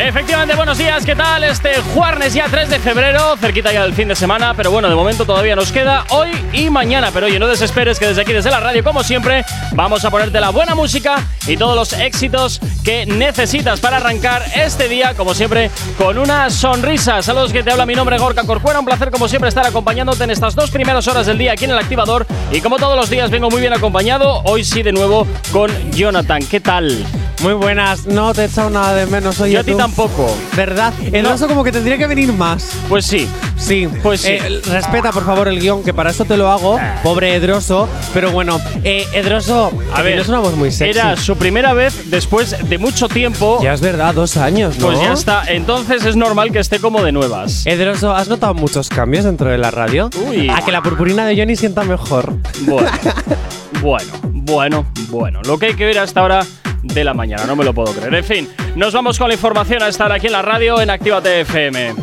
Efectivamente, buenos días, ¿qué tal? Este jueves ya 3 de febrero, cerquita ya del fin de semana, pero bueno, de momento todavía nos queda hoy y mañana. Pero oye, no desesperes que desde aquí, desde la radio, como siempre, vamos a ponerte la buena música y todos los éxitos que necesitas para arrancar este día, como siempre, con una sonrisa. Saludos que te habla mi nombre, Gorka Corcuera. Un placer, como siempre, estar acompañándote en estas dos primeras horas del día aquí en el activador. Y como todos los días, vengo muy bien acompañado. Hoy sí, de nuevo, con Jonathan. ¿Qué tal? Muy buenas, no te he echado nada de menos hoy. Yo a ti tampoco. ¿Verdad? Edroso como que tendría que venir más. Pues sí. Sí. Pues sí. Eh, respeta, por favor, el guion, que para eso te lo hago. Pobre Edroso. Pero bueno, eh, Edroso, A ver, muy sexy. Era su primera vez después de mucho tiempo. Ya es verdad, dos años, ¿no? Pues ya está. Entonces es normal que esté como de nuevas. Edroso, ¿has notado muchos cambios dentro de la radio? Uy. A que la purpurina de Johnny sienta mejor. Bueno, bueno, bueno, bueno. Lo que hay que ver hasta ahora de la mañana, no me lo puedo creer. En fin, nos vamos con la información a estar aquí en la radio en Actívate FM.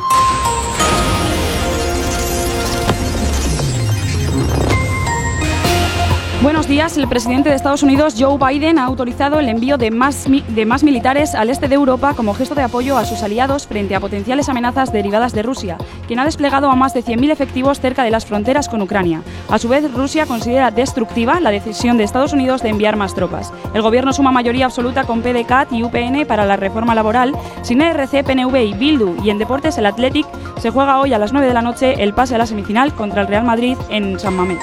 Buenos días. El presidente de Estados Unidos, Joe Biden, ha autorizado el envío de más, militares al este de Europa como gesto de apoyo a sus aliados frente a potenciales amenazas derivadas de Rusia, quien ha desplegado a más de 100.000 efectivos cerca de las fronteras con Ucrania. A su vez, Rusia considera destructiva la decisión de Estados Unidos de enviar más tropas. El gobierno suma mayoría absoluta con PDCAT y UPN para la reforma laboral. Sin ERC, PNV y Bildu y en deportes el Athletic se juega hoy a las 9 de la noche el pase a la semifinal contra el Real Madrid en San Mamés.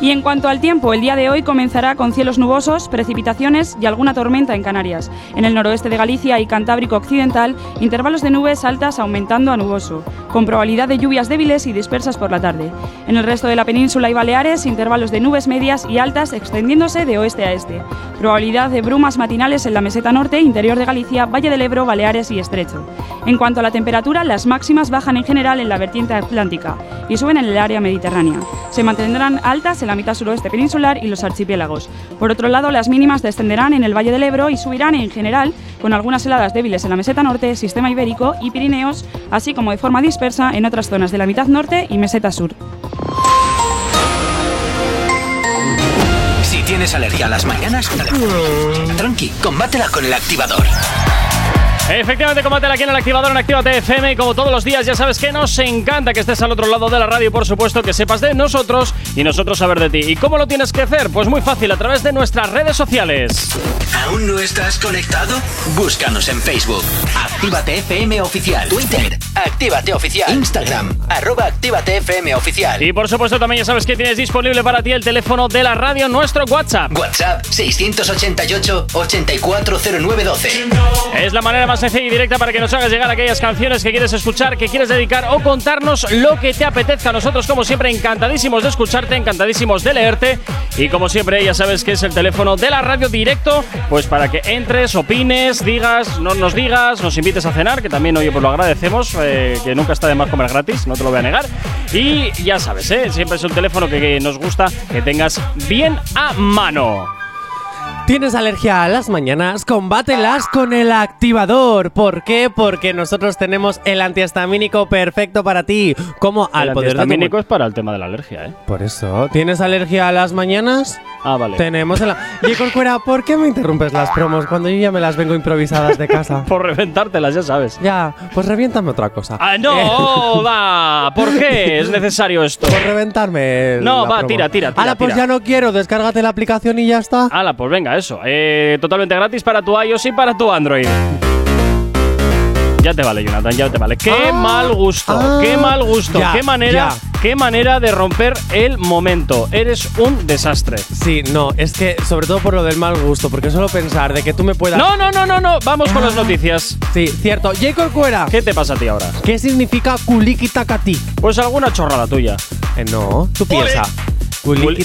Y en cuanto al tiempo, el día de hoy comenzará con cielos nubosos, precipitaciones y alguna tormenta en Canarias. En el noroeste de Galicia y Cantábrico Occidental, intervalos de nubes altas aumentando a nuboso, con probabilidad de lluvias débiles y dispersas por la tarde. En el resto de la península y Baleares, intervalos de nubes medias y altas extendiéndose de oeste a este. Probabilidad de brumas matinales en la meseta norte, interior de Galicia, Valle del Ebro, Baleares y Estrecho. En cuanto a la temperatura, las máximas bajan en general en la vertiente atlántica y suben en el área mediterránea. Se mantendrán altas en la mitad suroeste peninsular y los archipiélagos. Por otro lado, las mínimas descenderán en el Valle del Ebro y subirán en general, con algunas heladas débiles en la meseta norte, sistema ibérico y Pirineos, así como de forma dispersa en otras zonas de la mitad norte y meseta sur. Si tienes alergia a las mañanas, tranqui, combátela con El Activador. Efectivamente, combátela aquí en el activador en Actívate FM. Y como todos los días, ya sabes que nos encanta que estés al otro lado de la radio y, por supuesto, que sepas de nosotros y nosotros saber de ti. ¿Y cómo lo tienes que hacer? Pues muy fácil, a través de nuestras redes sociales. ¿Aún no estás conectado? Búscanos en Facebook. Actívate FM Oficial. Twitter. Actívate Oficial. Instagram. Arroba Actívate FM Oficial. Y por supuesto, también ya sabes que tienes disponible para ti el teléfono de la radio, nuestro WhatsApp. WhatsApp 688-840912. Es la manera más y directa para que nos hagas llegar aquellas canciones que quieres escuchar, que quieres dedicar o contarnos lo que te apetezca. Nosotros, como siempre, encantadísimos de escucharte, encantadísimos de leerte. Y como siempre, ya sabes que es el teléfono de la radio directo, pues para que entres, opines, digas, no nos digas, nos invites a cenar, que también, oye, pues lo agradecemos, eh, que nunca está de más comer gratis, no te lo voy a negar. Y ya sabes, ¿eh? siempre es un teléfono que nos gusta que tengas bien a mano. ¿Tienes alergia a las mañanas? Combátelas con el activador. ¿Por qué? Porque nosotros tenemos el antihistamínico perfecto para ti. Como al el poder de tu- antihistamínico es para el tema de la alergia, ¿eh? Por eso, ¿tienes alergia a las mañanas? Ah, vale. Tenemos el... Y Corcuera, ¿por qué me interrumpes las promos cuando yo ya me las vengo improvisadas de casa? Por reventártelas, ya sabes. Ya, pues reviéntame otra cosa. ¡Ah, Eh, no! ¡Va! ¿Por qué es necesario esto? por reventarme. No, la va, promo. tira, tira, tira, Ala, pues tira. ya no quiero, descárgate la aplicación y ya está. Hala, pues venga, eso. Eh, totalmente gratis para tu iOS y para tu Android. Ya te vale, Jonathan, ya te vale. Qué Ah, mal gusto, ah, qué mal gusto, ya, qué manera, ya. qué manera de romper el momento. Eres un desastre. Sí, no, es que sobre todo por lo del mal gusto, porque solo pensar de que tú me puedas. No, no, no, no, no. Vamos con las noticias. Sí, cierto. J. Corcuera, ¿Qué te pasa a ti ahora? ¿qué significa kulikitacati? Pues alguna chorrada tuya. Eh, no, tú piensa. Kuliki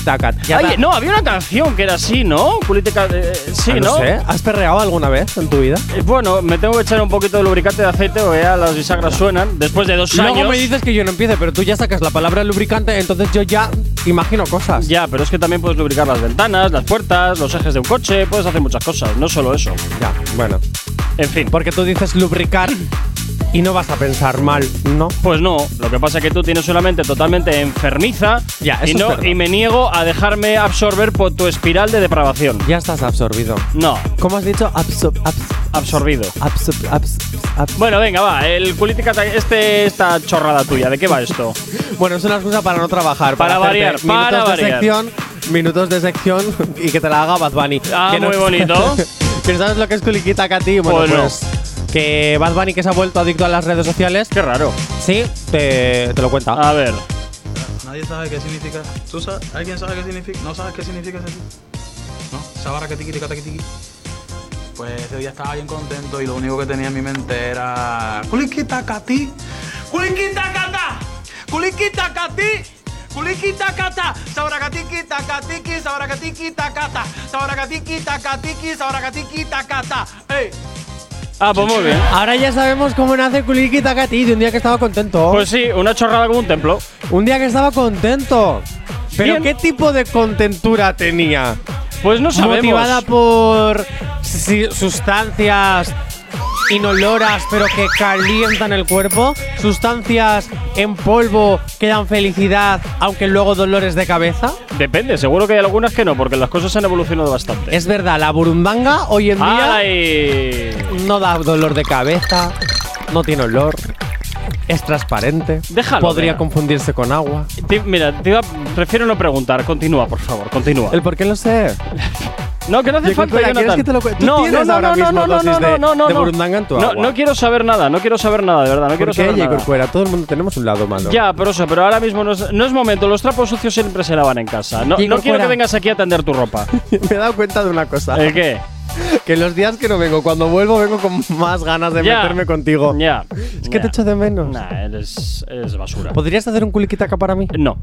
Oye, no, había una canción que era así, ¿no? Kuliteka, eh, sí, Ah, ¿no? sé. ¿Has perreado alguna vez en tu vida? Eh, Bueno, me tengo que echar un poquito de lubricante de aceite porque ya las bisagras suenan. Después de dos Luego años. me dices que yo no empiece, pero tú ya sacas la palabra lubricante, entonces yo ya imagino cosas. Ya, pero es que también puedes lubricar las ventanas, las puertas, los ejes de un coche, puedes hacer muchas cosas, no solo eso. Ya, bueno. En fin, Porque tú dices lubricar y no vas a pensar mal, ¿no? pues no, lo que pasa es que tú tienes una mente totalmente enfermiza Ya, y, no, y me niego a dejarme absorber por tu espiral de depravación. Ya estás absorbido. No, ¿Cómo has dicho? Absor abs absorbido. absor abs abs- Bueno, venga, va, el culítica, este, esta chorrada tuya, ¿de qué va esto? Bueno, es una excusa para no trabajar. Para hacerte variar, minutos para de variar. sección, minutos de sección y que te la haga Bad Bunny. Ah, Que no- muy bonito. ¿Que no sabes lo que es Kulikita Kati? Bueno, Pues no. Que Bad Bunny que se ha vuelto adicto a las redes sociales. Qué raro. Sí, te, te lo cuenta. A ver, Nadie sabe qué significa. ¿Tú sabes? ¿Alguien sabe qué significa? ¿No sabes qué significa ese ¿No? Sabara que tiki tiki tiki tiki. Pues ese día estaba bien contento y lo único que tenía en mi mente era. ¡Kulikita kati! ¡Kulikita kata! ¡Kulikita kati! ¡Kulikita kata! ¡Sabaracatiki takatiki! ¡Sabaracatiki takata! ¡Sabaracatiki takatiki! ¡Sabaracatiki takata! ¡Ey! Ah, pues muy bien. Ahora ya sabemos cómo nace Kulikita Kati de un día que estaba contento. Pues sí, una chorrada como un templo. un día que estaba contento. Pero Bien. ¿qué tipo de contentura tenía? Pues no sabemos. Motivada por sustancias inoloras pero que calientan el cuerpo, sustancias en polvo que dan felicidad aunque luego dolores de cabeza. Depende, seguro que hay algunas que no, porque las cosas han evolucionado bastante. Es verdad, la burundanga hoy en día ¡Ay! no da dolor de cabeza, no tiene olor, es transparente, Déjalo, podría confundirse con agua. Te- mira, te iba- prefiero no preguntar. Continúa, por favor, continúa. ¿El por qué lo sé? No, que no hace falta, espera, ¿quieres Jonathan. que te lo cue- tú no, no, no, no, no, no, no, de- no, no, de no. burundanga en tu No, agua. no quiero saber nada, no quiero saber nada, de verdad, no quiero ¿Por qué, saber nada. Todo el mundo tenemos un lado malo. Ya, pero eso, pero ahora mismo no es, no es momento. Los trapos sucios siempre se lavan en casa. No, no quiero que vengas aquí a tender tu ropa. Me he dado cuenta de una cosa. ¿El qué? Que los días que no vengo, cuando vuelvo, vengo con más ganas de Ya. meterme contigo. Ya. Es que te echo de menos. Nah, eres, eres basura. ¿Podrías hacer un culiquitaca para mí? No,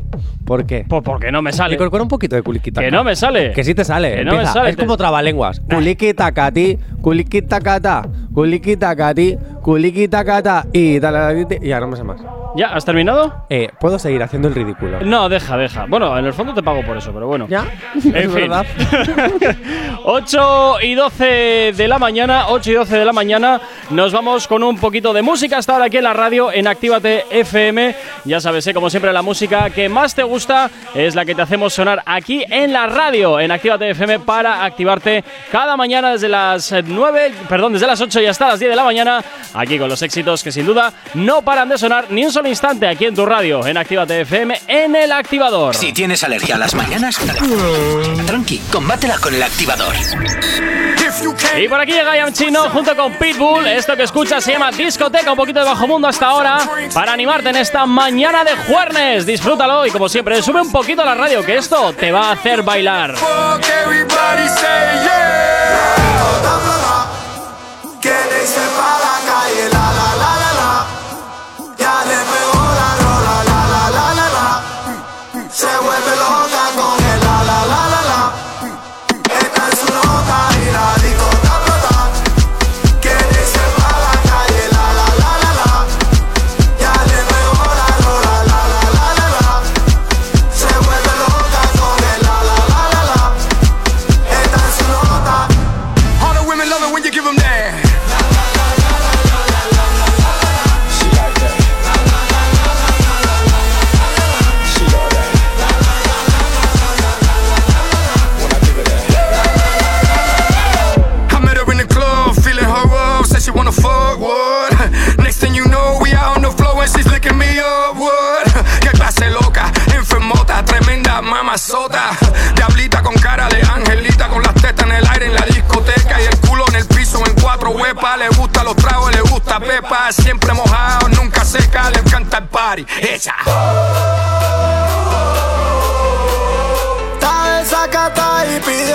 ¿Por qué? pues porque no me sale. Un poquito de culiquitaca. Que no me sale. Que sí te sale. Que no me empieza. sale, Es te- como trabalenguas. Culiquitacati, culiquitacata, culiquitacati, culiquitacata y tal. Y ya no me sé más. ¿Ya? ¿Has terminado? Eh, puedo seguir haciendo el ridículo. No, deja, deja. Bueno, en el fondo te pago por eso, pero bueno. ¿Ya? En es fin. verdad. 8 y 12 de la mañana, 8 y 12 de la mañana, nos vamos con un poquito de música hasta ahora aquí en la radio en Actívate FM. Ya sabes, ¿eh? como siempre, la música que más te gusta es la que te hacemos sonar aquí en la radio, en Actívate FM, para activarte cada mañana desde las 9, perdón, desde las 8 y hasta las 10 de la mañana, aquí con los éxitos que sin duda no paran de sonar ni un solo instante aquí en tu radio, en Actívate FM, en el activador. Si tienes alergia a las mañanas, tranqui, combátela con el activador. Y por aquí llega Ian Chino junto con Pitbull. Esto que escuchas se llama discoteca, un poquito de bajo mundo hasta ahora. Para animarte en esta mañana de jueves. Disfrútalo y como siempre, sube un poquito la radio, que esto te va a hacer bailar. Que Le gusta los tragos, le gusta pepa, siempre mojado, nunca seca, le encanta el party. Ella. Está desacata y pide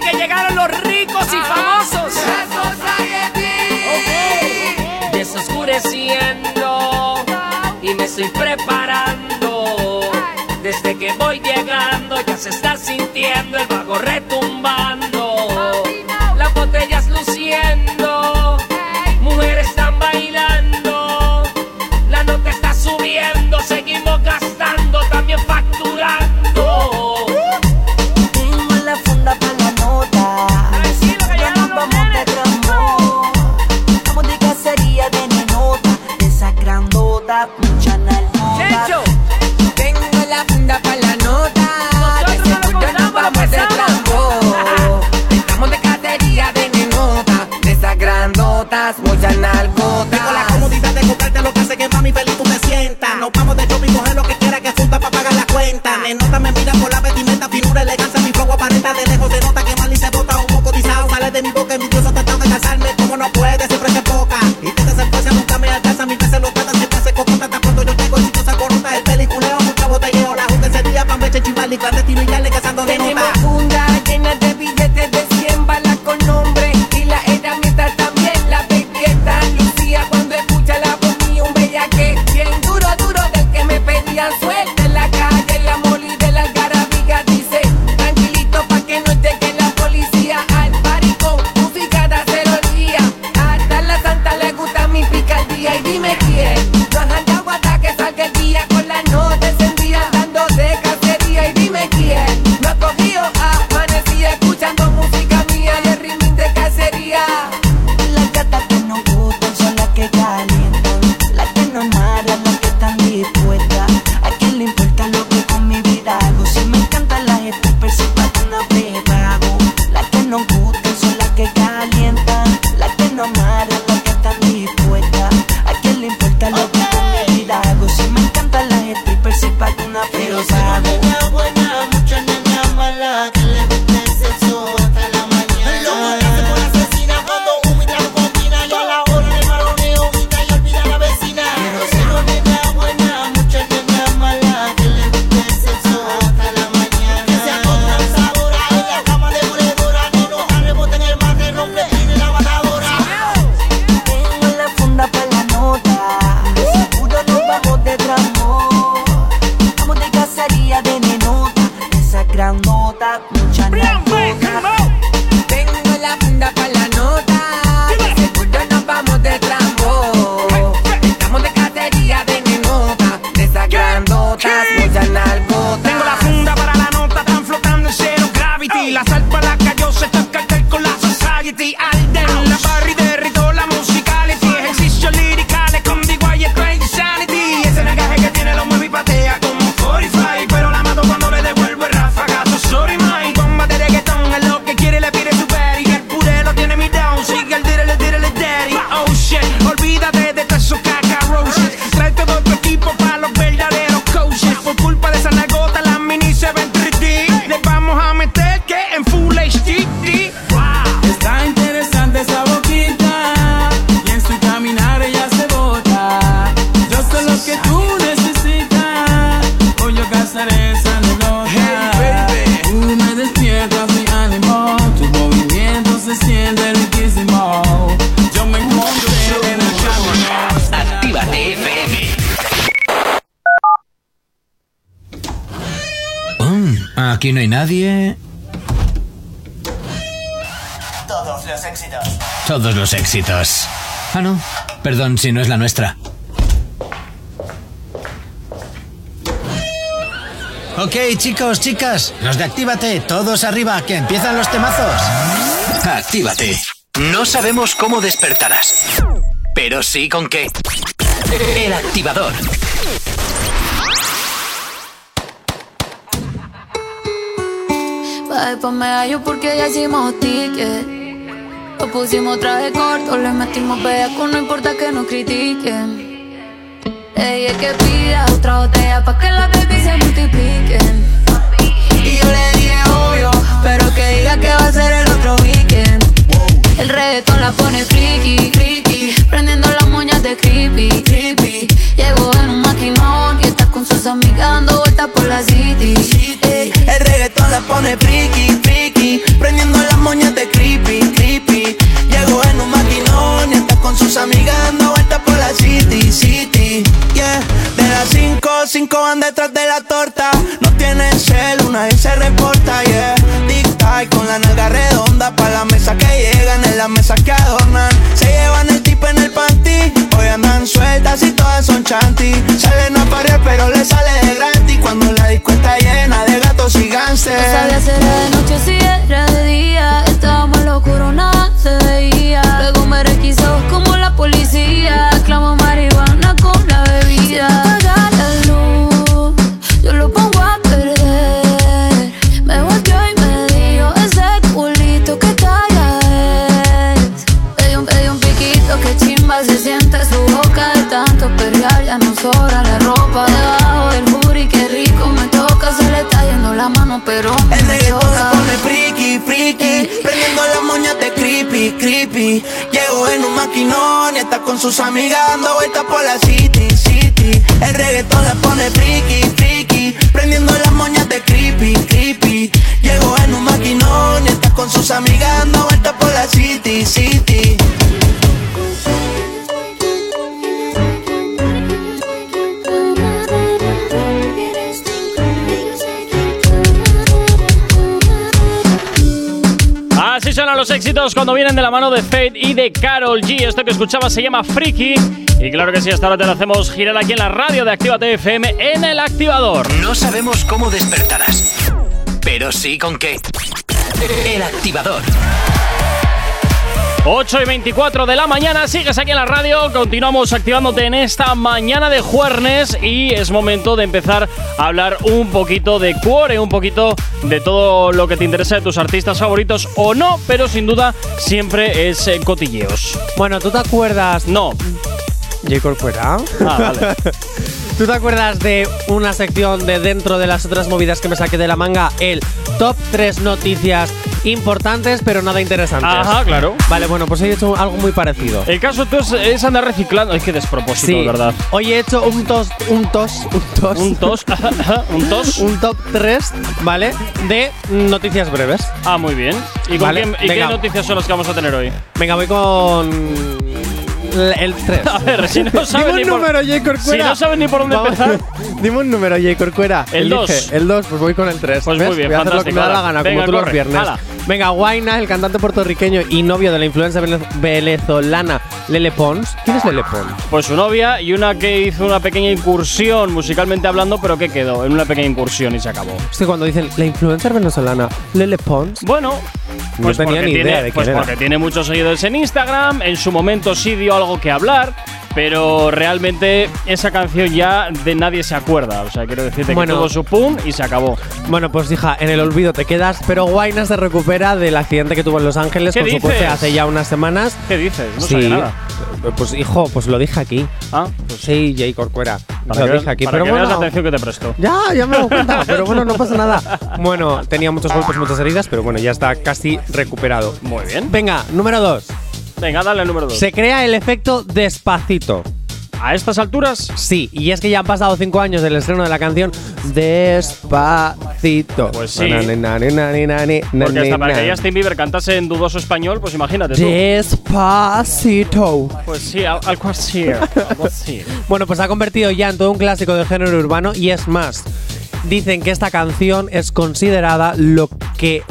Que llegaron los ricos y famosos. Desoscureciendo y me estoy preparando. Desde que voy llegando ya se está sintiendo el vago retumbando. Tengo la comodidad de comprarte lo que hace que mami feliz tú te sientas. Nos vamos de shopping, coger lo que quiera que junta para pagar la cuenta. Nenota me mira por éxitos. Ah, no. Perdón si no es la nuestra. Ok, chicos, chicas, los de Actívate, todos arriba, que empiezan los temazos. Actívate. No sabemos cómo despertarás, pero sí con qué. El activador. Pa' después me hallo porque ya hicimos ticket. Lo pusimos traje corto, le metimos bellaco, no importa que nos critiquen. Ella es que pida otra botella pa' que las baby se multipliquen. Y yo le dije obvio, pero que diga que va a ser el otro weekend. El reggaetón la pone friki, friki, prendiendo las moñas de creepy, creepy. Llegó en un maquinón y está con sus amigas dando vueltas por la city. El reggaetón la pone friki, friki Prendiendo las moñas de creepy sus amigas dando vueltas por la city, city Yeah, de las cinco, cinco van detrás de la torta. No tienen cel, una vez se reporta, yeah. Tic-tac con la nalga redonda Pa' la mesa que llegan, en la mesa que adornan. Se llevan el tipo en el panty Hoy andan sueltas y todas son chanty. Salen a parir pero le sale de gratis sus amigas dando vueltas por la cuando vienen de la mano de Fate y de Carol G. Esto que escuchabas se llama Freaky. Y claro que sí, hasta ahora te lo hacemos girar aquí en la radio de Actívate FM en el activador. No sabemos cómo despertarás, pero sí con qué. El activador. 8 y 24 de la mañana, sigues aquí en la radio, continuamos activándote en esta mañana de jueves y es momento de empezar a hablar un poquito de cuore, un poquito de todo lo que te interesa de tus artistas favoritos o no, pero sin duda siempre es eh, cotilleos. Bueno, ¿tú te acuerdas? No. J. Corcuera. Ah, vale. ¿Tú te acuerdas de una sección de dentro de las otras movidas que me saqué de la manga? El top 3 noticias importantes pero nada interesantes. Ajá, claro. Vale, bueno, pues he hecho algo muy parecido. El caso tú es, andar reciclando, es que despropósito, Sí, ¿verdad? Hoy he hecho un tos, un tos, un tos. Un tos, un tos. Un top 3, ¿vale? De noticias breves. Ah, muy bien. ¿Y, con Vale, quién- y qué noticias son las que vamos a tener hoy? Venga, voy con el 3. A ver, si no sabes Dime un número, J. Corcuera. Si no sabes ni por dónde Vamos. empezar. Dime un número, J. Corcuera. El Elige. dos. El 2, pues voy con el 3. Pues muy bien, voy a hacer lo que me da la gana, Venga, como tú los corre, viernes. ala. Venga, Guayna, el cantante puertorriqueño y novio de la influencer vene- venezolana Lele Pons. ¿Quién es Lele Pons? Pues su novia y una que hizo una pequeña incursión musicalmente hablando, pero que quedó en una pequeña incursión y se acabó. Es que cuando dicen la influencer venezolana Lele Pons. Bueno, no Pues tenía porque ni tiene, idea de pues era. porque tiene muchos seguidores en Instagram, en su momento sí dio algo que hablar, pero realmente esa canción ya de nadie se acuerda. O sea, quiero decirte Bueno. que tuvo su pum y se acabó. Bueno, pues hija, en el olvido te quedas, pero Guayna se recupera del accidente que tuvo en Los Ángeles ¿Qué con su dices? coche hace ya unas semanas. ¿Qué dices? No sí. sabía nada. Pues hijo, pues lo dije aquí. Ah, pues sí, Jay Corcuera. Para lo que, dije aquí, para pero que bueno. veas la atención que te prestó. Ya, ya me dado cuenta, pero bueno, no pasa nada. Bueno, tenía muchos golpes, muchas heridas, pero bueno, ya está casi recuperado. Muy bien. Venga, número dos. Venga, dale al número 2. Se crea el efecto despacito. ¿A estas alturas? Sí, y es que ya han pasado cinco años del estreno de la canción Despacito. Pues sí. Porque hasta para que Justin Bieber cantase en dudoso español, pues imagínate tú. Despacito. Pues sí, al- algo así. algo así. Bueno, pues se ha convertido ya en todo un clásico del género urbano y es más, dicen que esta canción es considerada lo que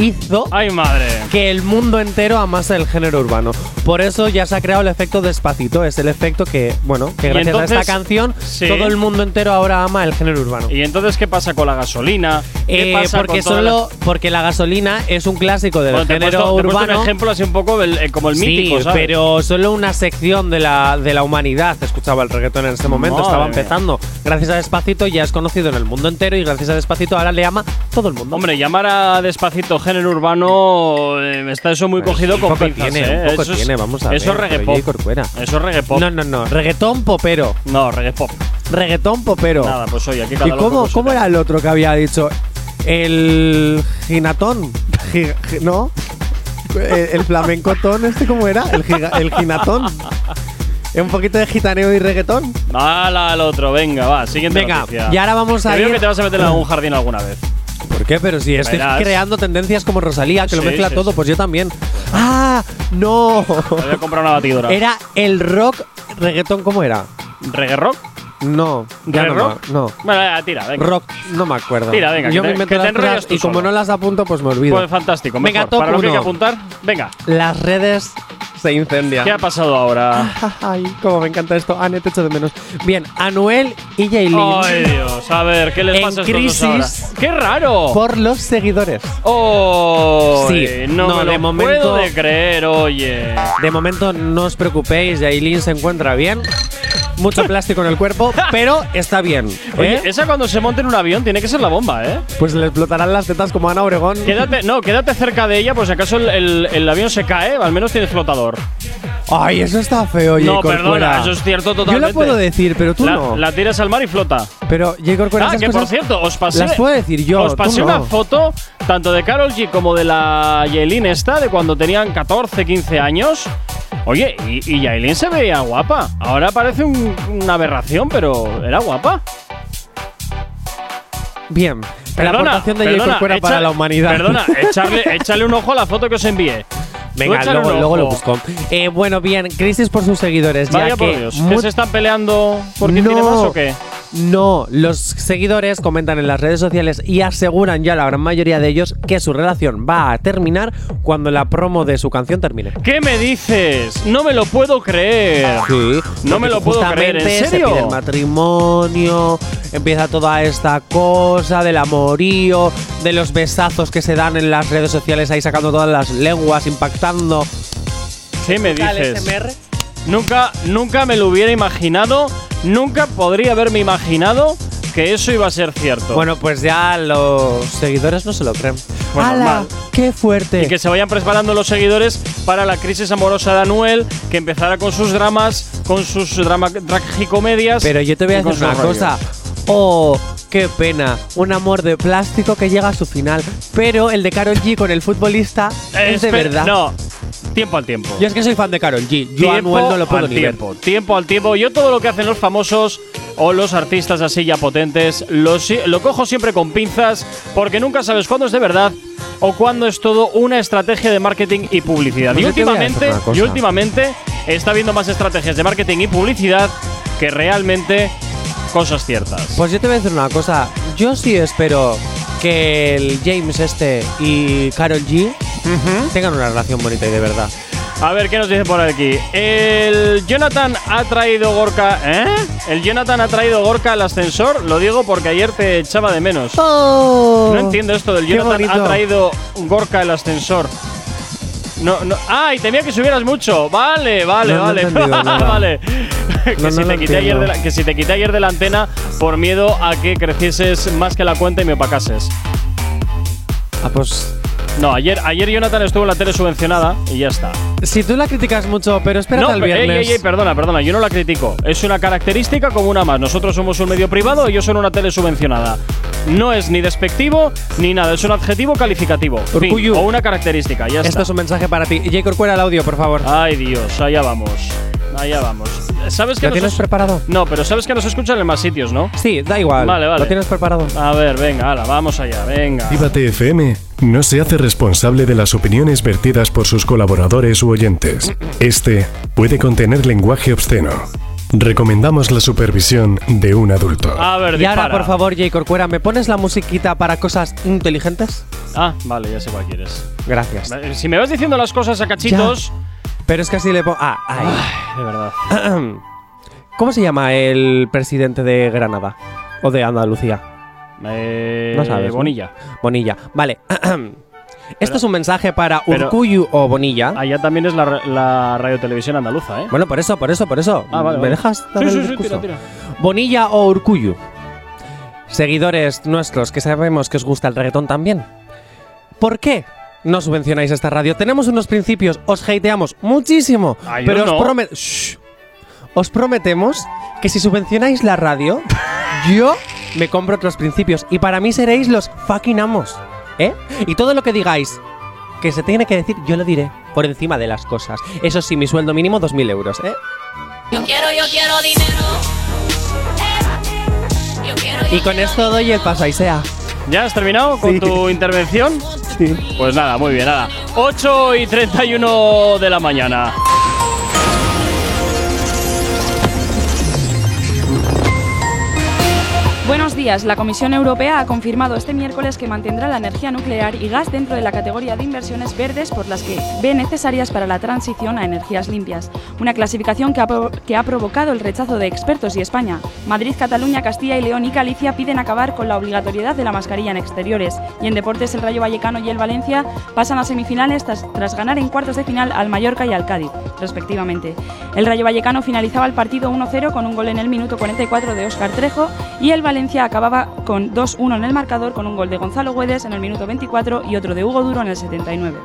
hizo ¡Ay, madre! que el mundo entero amase el género urbano. Por eso ya se ha creado el efecto despacito. Es el efecto que, bueno, que gracias a esta canción sí. todo el mundo entero ahora ama el género urbano. ¿Y entonces qué pasa con la gasolina? ¿Qué Eh, pasa porque con solo porque la gasolina es un clásico del Bueno, género puesto- te puesto urbano. un ejemplo así un poco el- eh, como el mítico, sí, ¿sabes? pero solo una sección de la, de la humanidad escuchaba el reggaetón en este momento, Madre estaba mía. empezando. Gracias a Despacito ya es conocido en el mundo entero y gracias a Despacito ahora le ama todo el mundo. Hombre, llamar a despacito género urbano eh, está eso muy cogido con poco pinzas, tiene, ¿eh? un poco eso es- tiene, vamos a Eso es ver, reggae pero pop. Eso es reggae pop. No, no, no, reggaetón popero. No, reggae pop. Reggaetón popero. Nada, pues oye, aquí cada ¿Y cómo, cómo era el otro que había dicho? El ginatón. Gi- gi- ¿No? El, flamencotón, ¿este cómo era? El, giga- el ginatón. Un poquito de gitaneo y reggaetón. Dale al otro, venga, va, siguiente Venga, noticia. y ahora vamos a ir- que te vas a meter en algún jardín alguna vez. ¿Por qué? Pero si estoy Verás. creando tendencias como Rosalía, que lo Sí, mezcla sí, todo, sí. pues yo también. ¡Ah! ¡No! Voy a comprar una batidora. Era el rock reggaetón, ¿cómo era? ¿Reggae rock? No, ya ¿Reggae no, rock? me- no. Bueno, tira, venga. Rock, no me acuerdo. Tira, venga, Yo que me invento te las y como solo. no las apunto, pues me olvido. Pues fantástico, Venga, mejor. top Para lo que hay que uno. apuntar, venga. Las redes se incendian. ¿Qué ha pasado ahora? Ay, cómo me encanta esto. Anne, te echo de menos. Bien, Anuel y Jaylin. Ay, Dios, a ver, ¿qué les En pasa a crisis ahora? ¡Qué raro! Por los seguidores. Oh, Sí, no, no, me lo de momento- puedo de creer, oye. De momento no os preocupéis, Jaylin se encuentra bien. Mucho plástico en el cuerpo, pero está bien. Oye, ¿eh? esa cuando se monte en un avión tiene que ser la bomba, ¿eh? Pues le explotarán las tetas como a Ana Obregón. Quédate, no, quédate cerca de ella, pues si acaso el, el- el avión se cae, al menos tienes flotador. Ay, eso está feo, Jay no, Corcuera. perdona, eso es cierto Yo totalmente. lo puedo decir, pero tú la, no. la tiras al mar y flota. Pero, Jay Corcuera, Ah, esas que por cierto, os pasé. Las puedo decir yo. Os pasé una no. foto tanto de Carol G como de la Yailin esta, de cuando tenían 14, 15 años. Oye, y, y Yailin se veía guapa. Ahora parece un- una aberración, pero era guapa. Bien. la Perdona, aportación de perdona, Corcuera para la humanidad. Perdona, echarle, echarle un ojo a la foto que os envié. Venga, luego, lo busco. Eh, bueno, bien, crisis por sus seguidores. Vaya ya por que Dios. ¿Que mu- se están peleando por quién tiene más o qué? No, los seguidores comentan en las redes sociales y aseguran ya la gran mayoría de ellos que su relación va a terminar cuando la promo de su canción termine. ¿Qué me dices? No me lo puedo creer. Sí, No me lo puedo creer, ¿en serio? Se pide el matrimonio, empieza toda esta cosa del amorío, de los besazos que se dan en las redes sociales ahí sacando todas las lenguas, ¿Qué me dices? Nunca, nunca me lo hubiera imaginado. Nunca podría haberme imaginado que eso iba a ser cierto. Bueno, pues ya los seguidores no se lo creen. Pues ¡Hala! normal. ¡Qué fuerte! Y que se vayan preparando los seguidores para la crisis amorosa de Anuel, que empezará con sus dramas, con sus drama, tragicomedias. Pero yo te voy a decir una cosa. Oh, qué pena. Un amor de plástico que llega a su final. Pero el de Carol G con el futbolista es de verdad. No, tiempo al tiempo. Yo es que soy fan de Carol G. Yo a Tiempo Anuel no lo puedo al ni tiempo, tiempo al tiempo. Yo todo lo que hacen los famosos o los artistas así ya potentes, lo, cojo siempre con pinzas porque nunca sabes cuándo es de verdad o cuándo es todo una estrategia de marketing y publicidad. Pues y últimamente, y últimamente está habiendo más estrategias de marketing y publicidad que realmente cosas ciertas. Pues yo te voy a decir una cosa. Yo sí espero que el James este y Carol G tengan una relación bonita y de verdad. A ver, ¿qué nos dice por aquí? El Jonathan ha traído Gorka. ¿Eh? El Jonathan ha traído Gorka al ascensor. Lo digo porque ayer te echaba de menos. No entiendo esto del Jonathan ha traído Gorka al ascensor. No, no. Ah, y temía que subieras mucho. Vale, vale, No, vale. que, si te quité ayer de la, que si te quité ayer de la antena por miedo a que crecieses más que la cuenta y me opacases. Ah, pues. No, ayer, ayer Jonathan estuvo en la tele subvencionada y ya está. Si tú la criticas mucho, pero espérate no, al pe- ey, viernes. ey, ey, perdona, perdona, yo no la critico. Es una característica como una más. Nosotros somos un medio privado y yo soy una tele subvencionada. No es ni despectivo ni nada, es un adjetivo calificativo. Fin, o una característica, ya Esto está. es un mensaje para ti. J. Corcuera, el audio, por favor. Ay, Dios, allá vamos. Allá vamos. ¿Sabes que ¿Lo nos tienes es- preparado? No, pero sabes que nos escuchan en más sitios, ¿no? Sí, da igual. Vale, vale. ¿Lo tienes preparado? A ver, venga, hala, vamos allá, venga. Actívate FM no se hace responsable de las opiniones vertidas por sus colaboradores u oyentes. Este puede contener lenguaje obsceno. Recomendamos la supervisión de un adulto. A ver, Y ahora, por favor, J. Corcuera, ¿me pones la musiquita para cosas inteligentes? Ah, vale, ya sé cuál quieres. Gracias. Si me vas diciendo las cosas a cachitos. Pero es que así le pongo. Ah, ahí. De verdad. ¿Cómo se llama el presidente de Granada? ¿O de Andalucía? Eh, No sabes. ¿no? Bonilla. Bonilla. Vale. Esto es un mensaje para pero- Urcuyu o Bonilla. Allá también es la, ra- la radio televisión andaluza, ¿eh? Bueno, por eso, por eso, por eso. Ah, vale, ¿Me vale. dejas dar Sí, el sí, sí, discurso? tira, tira. Bonilla o Urcuyu. Seguidores nuestros que sabemos que os gusta el reggaetón también. ¿Por qué no subvencionáis esta radio? Tenemos unos principios, os hateamos muchísimo, Ay, pero os, no. prome- Shh. os prometemos que si subvencionáis la radio, yo me compro otros principios y para mí seréis los fucking amos. ¿Eh? Y todo lo que digáis que se tiene que decir, yo lo diré por encima de las cosas. Eso sí, mi sueldo mínimo 2.000 euros, ¿eh? Yo quiero, yo quiero dinero. Yo quiero, Y con esto doy el paso a Isea. ¿Ya has terminado con Sí. tu intervención? Sí. Pues nada, muy bien, nada. 8 y 31 de la mañana. Días. La Comisión Europea ha confirmado este miércoles que mantendrá la energía nuclear y gas dentro de la categoría de inversiones verdes por las que ve necesarias para la transición a energías limpias. Una clasificación que ha, que ha provocado el rechazo de expertos y España. Madrid, Cataluña, Castilla y León y Galicia piden acabar con la obligatoriedad de la mascarilla en exteriores. Y en deportes, el Rayo Vallecano y el Valencia pasan a semifinales tras, tras ganar en cuartos de final al Mallorca y al Cádiz, respectivamente. El Rayo Vallecano finalizaba el partido 1-0 con un gol en el minuto 44 de Óscar Trejo y el Valencia acababa con 2-1 en el marcador con un gol de Gonzalo Güedes en el minuto 24 y otro de Hugo Duro en el 79.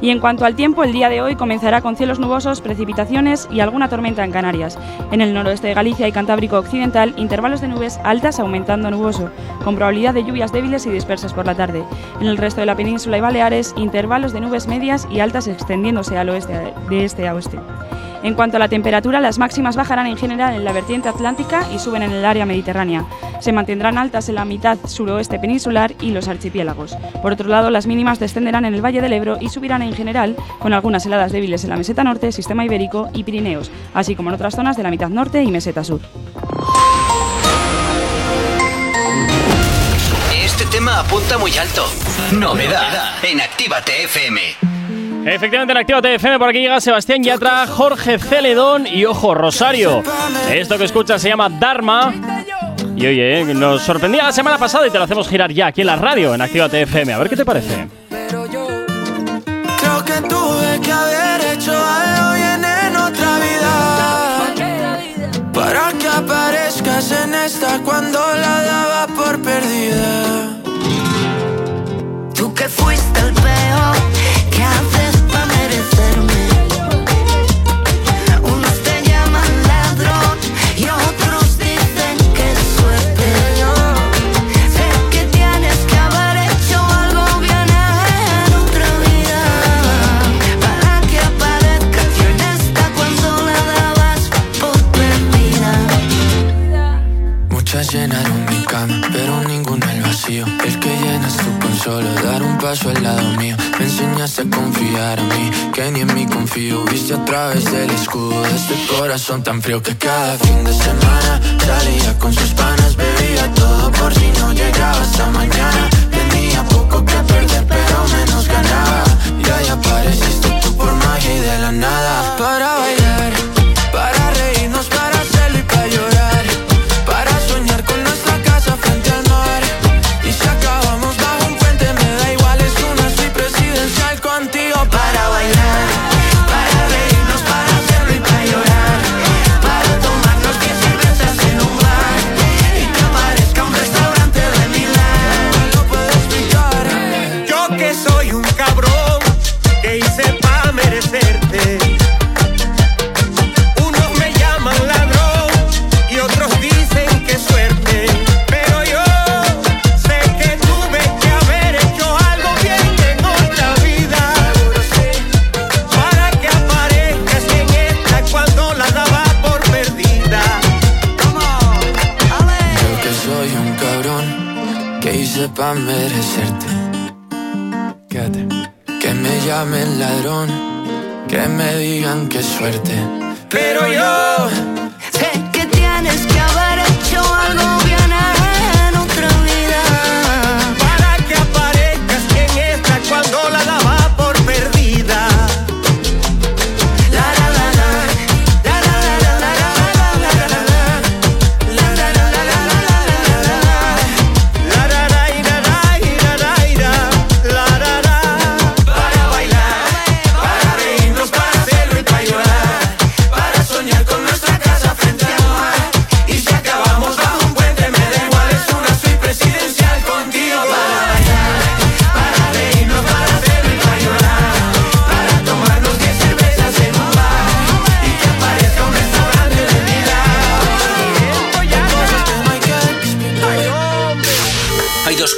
Y en cuanto al tiempo, el día de hoy comenzará con cielos nubosos, precipitaciones y alguna tormenta en Canarias. En el noroeste de Galicia y Cantábrico Occidental, intervalos de nubes altas aumentando nuboso, con probabilidad de lluvias débiles y dispersas por la tarde. En el resto de la península y Baleares, intervalos de nubes medias y altas extendiéndose al oeste, de este a oeste. En cuanto a la temperatura, las máximas bajarán en general en la vertiente atlántica y suben en el área mediterránea. Se mantendrán altas en la mitad suroeste peninsular y los archipiélagos. Por otro lado, las mínimas descenderán en el Valle del Ebro y subirán en general, con algunas heladas débiles en la meseta norte, sistema ibérico y Pirineos, así como en otras zonas de la mitad norte y meseta sur. Este tema apunta muy alto. Novedad en Actívate FM. Efectivamente, en Actívate FM por aquí llega Sebastián Yatra, Jorge Celedón y ojo, Rosario. Esto que escuchas se llama Dharma. Y oye, nos sorprendía la semana pasada y te lo hacemos girar ya aquí en la radio, en Actívate FM. A ver qué te parece. Creo que tuve que haber hecho algo bien en otra vida Para que aparezcas en esta cuando la daba por perdida Tú que fuiste paso al lado mío. Me enseñaste a confiar en mí, que ni en mí confío. Viste a través del escudo de este corazón tan frío Que cada fin de semana salía con sus panas. Bebía todo por si no llegaba hasta mañana. Tenía poco que perder, pero menos ganaba. Y ahí apareciste tú por magia y de la nada. Para bailar, merecerte. Quédate. Que me llamen ladrón, que me digan qué suerte. Pero yo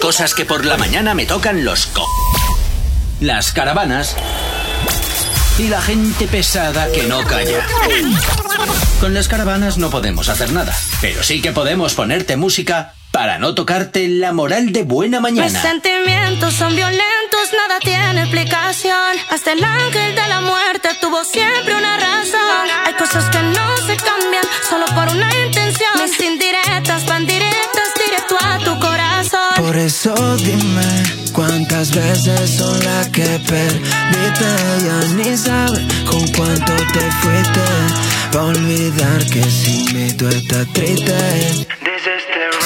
cosas que por la mañana me tocan los co. Las caravanas y la gente pesada que no calla. Con las caravanas no podemos hacer nada, pero sí que podemos ponerte música para no tocarte la moral de buena Mis mañana. sentimientos son violentos, nada tiene explicación. Hasta el ángel de la muerte tuvo siempre una razón. Hay cosas que no se cambian solo por una intención. Mis indirectas van Por eso dime cuántas veces son las que perdiste. Ya ni sabes con cuánto te fuiste. Va a olvidar que sin mí tú estás triste.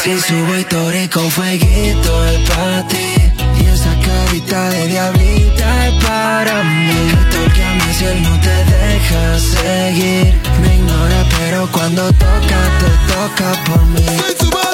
Si subo historia con fueguito es para ti. Y esa carita de diablita es para mí. Tócame si él no te deja seguir. Me ignora, pero cuando toca, te toca por mí.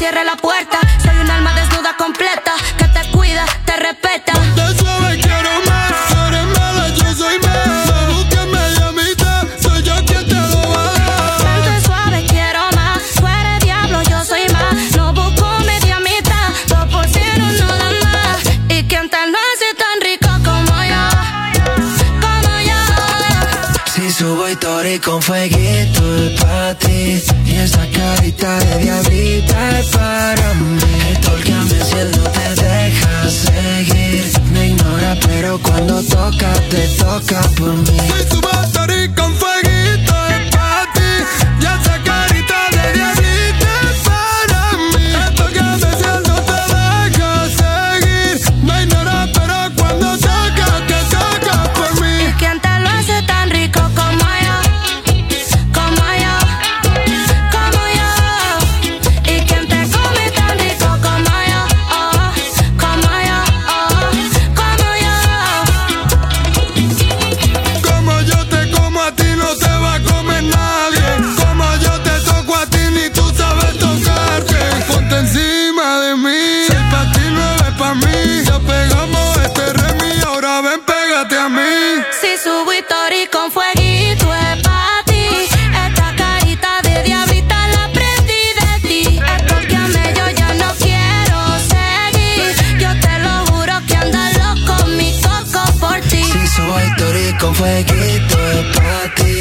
Cierre la puerta. Soy un alma desnuda completa que te cuida, te respeta. Te suave quiero más, eres mala, yo soy más. No busques media mitad, soy yo quien te lo va a dar. Y suave quiero más. Tú eres diablo, yo soy más. No busco media mitad, dos por cien no da más. Y quien tal no hace tan rico como yo, como yo. Si subo historia con fueguito es para Y esa carita de diablita es para mí. Tólcame si él no te deja seguir. Me ignora pero cuando toca te toca por mí. Si subo historia fueguito es para ti.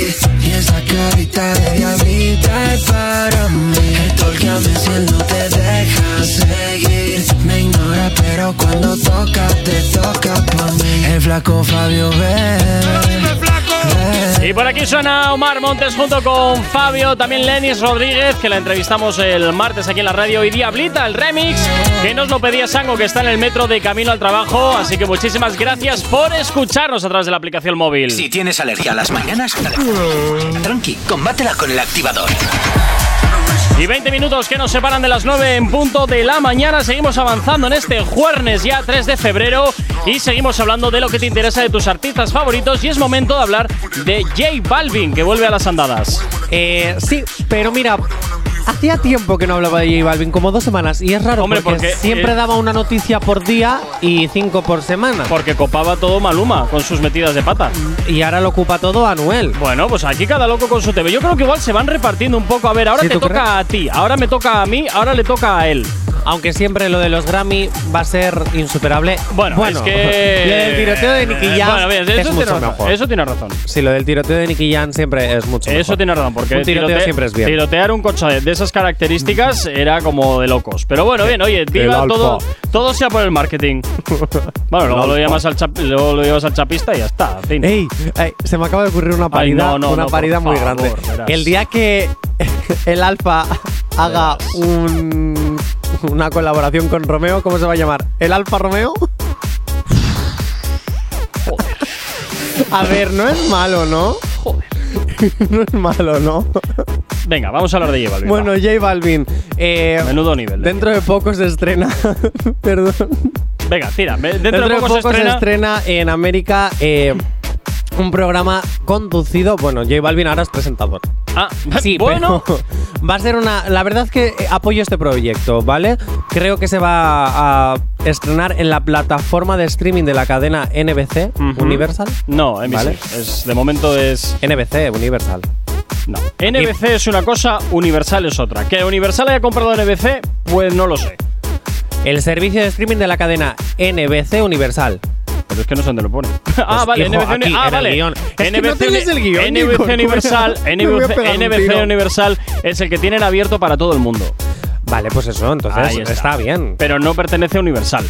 Y esa carita de diablita es para mí. Tólcame si él no te deja seguir. Me ignora pero cuando toca te toca por mí. El flaco Fabio ve Y por aquí suena Omar Montes junto con Fabio, también Lenis Rodríguez, que la entrevistamos el martes aquí en la radio, y Diablita, el remix, que nos lo pedía Sango, que está en el metro de camino al trabajo. Así que muchísimas gracias por escucharnos a través de la aplicación móvil. Si tienes alergia a las mañanas, tranqui, combátela con el activador. Y 20 minutos que nos separan de las 9 en punto de la mañana. Seguimos avanzando en este jueves ya 3 de febrero y seguimos hablando de lo que te interesa de tus artistas favoritos. Y es momento de hablar de J Balvin, que vuelve a las andadas. Eh, sí, pero mira, hacía tiempo que no hablaba de J Balvin, como dos semanas. Y es raro Hombre, porque, porque, siempre eh, daba una noticia por día y cinco por semana. Porque copaba todo Maluma con sus metidas de pata. Y ahora lo ocupa todo Anuel. Bueno, pues aquí cada loco con su TV. Yo creo que igual se van repartiendo un poco. A ver, ahora ¿Sí, te toca crees? a ti, ahora me toca a mí, ahora le toca a él. Aunque siempre lo de los Grammy va a ser insuperable. Bueno, es que. lo del tiroteo de Nicky Jam Bueno, bien, es eso, tiene mucho razón, mejor. eso tiene razón. Sí, lo del tiroteo de Nicky Jam siempre es mucho mejor. Eso tiene razón, porque un tiroteo tirote- siempre es bien. tirotear un coche de esas características era como de locos. Pero bueno, bien, oye, viva todo, todo sea por el marketing. bueno, luego lo, llamas al chap- luego lo llevas al chapista y ya está. fin. Ey, ey, se me acaba de ocurrir una parida, no, no, una no, parida muy favor, grande. verás. El día que el Alfa haga un, una colaboración con Romeo, ¿cómo se va a llamar? ¿El Alfa Romeo? A ver, no es malo, ¿no? Joder. no es malo, ¿no? Venga, vamos a hablar de J Balvin. Bueno, J Balvin. eh, Menudo nivel. de- dentro de poco se estrena. Perdón. Venga, tira. Dentro, Dentro, de poco, se estrena. estrena en América eh, un programa conducido. Bueno, J Balvin ahora es presentador. Ah, Sí, bueno. pero va a ser una. La verdad es que apoyo este proyecto, ¿vale? Creo que se va a estrenar en la plataforma de streaming de la cadena NBC. Universal. No, NBC. Vale. Es, de momento es. NBC, Universal. No. NBC es una cosa, Universal es otra. Que Universal haya comprado NBC, pues no lo sé. El servicio de streaming de la cadena NBC Universal. Pero es que no sé dónde lo pone. ah, vale, hijo, NBC, aquí, ah, vale. guion. Es que no NBC, tienes el guion, NBC Nico, Universal, NBC, NBC. Universal es el que tienen abierto para todo el mundo. Vale, pues eso, entonces está. bien. Pero no pertenece a Universal.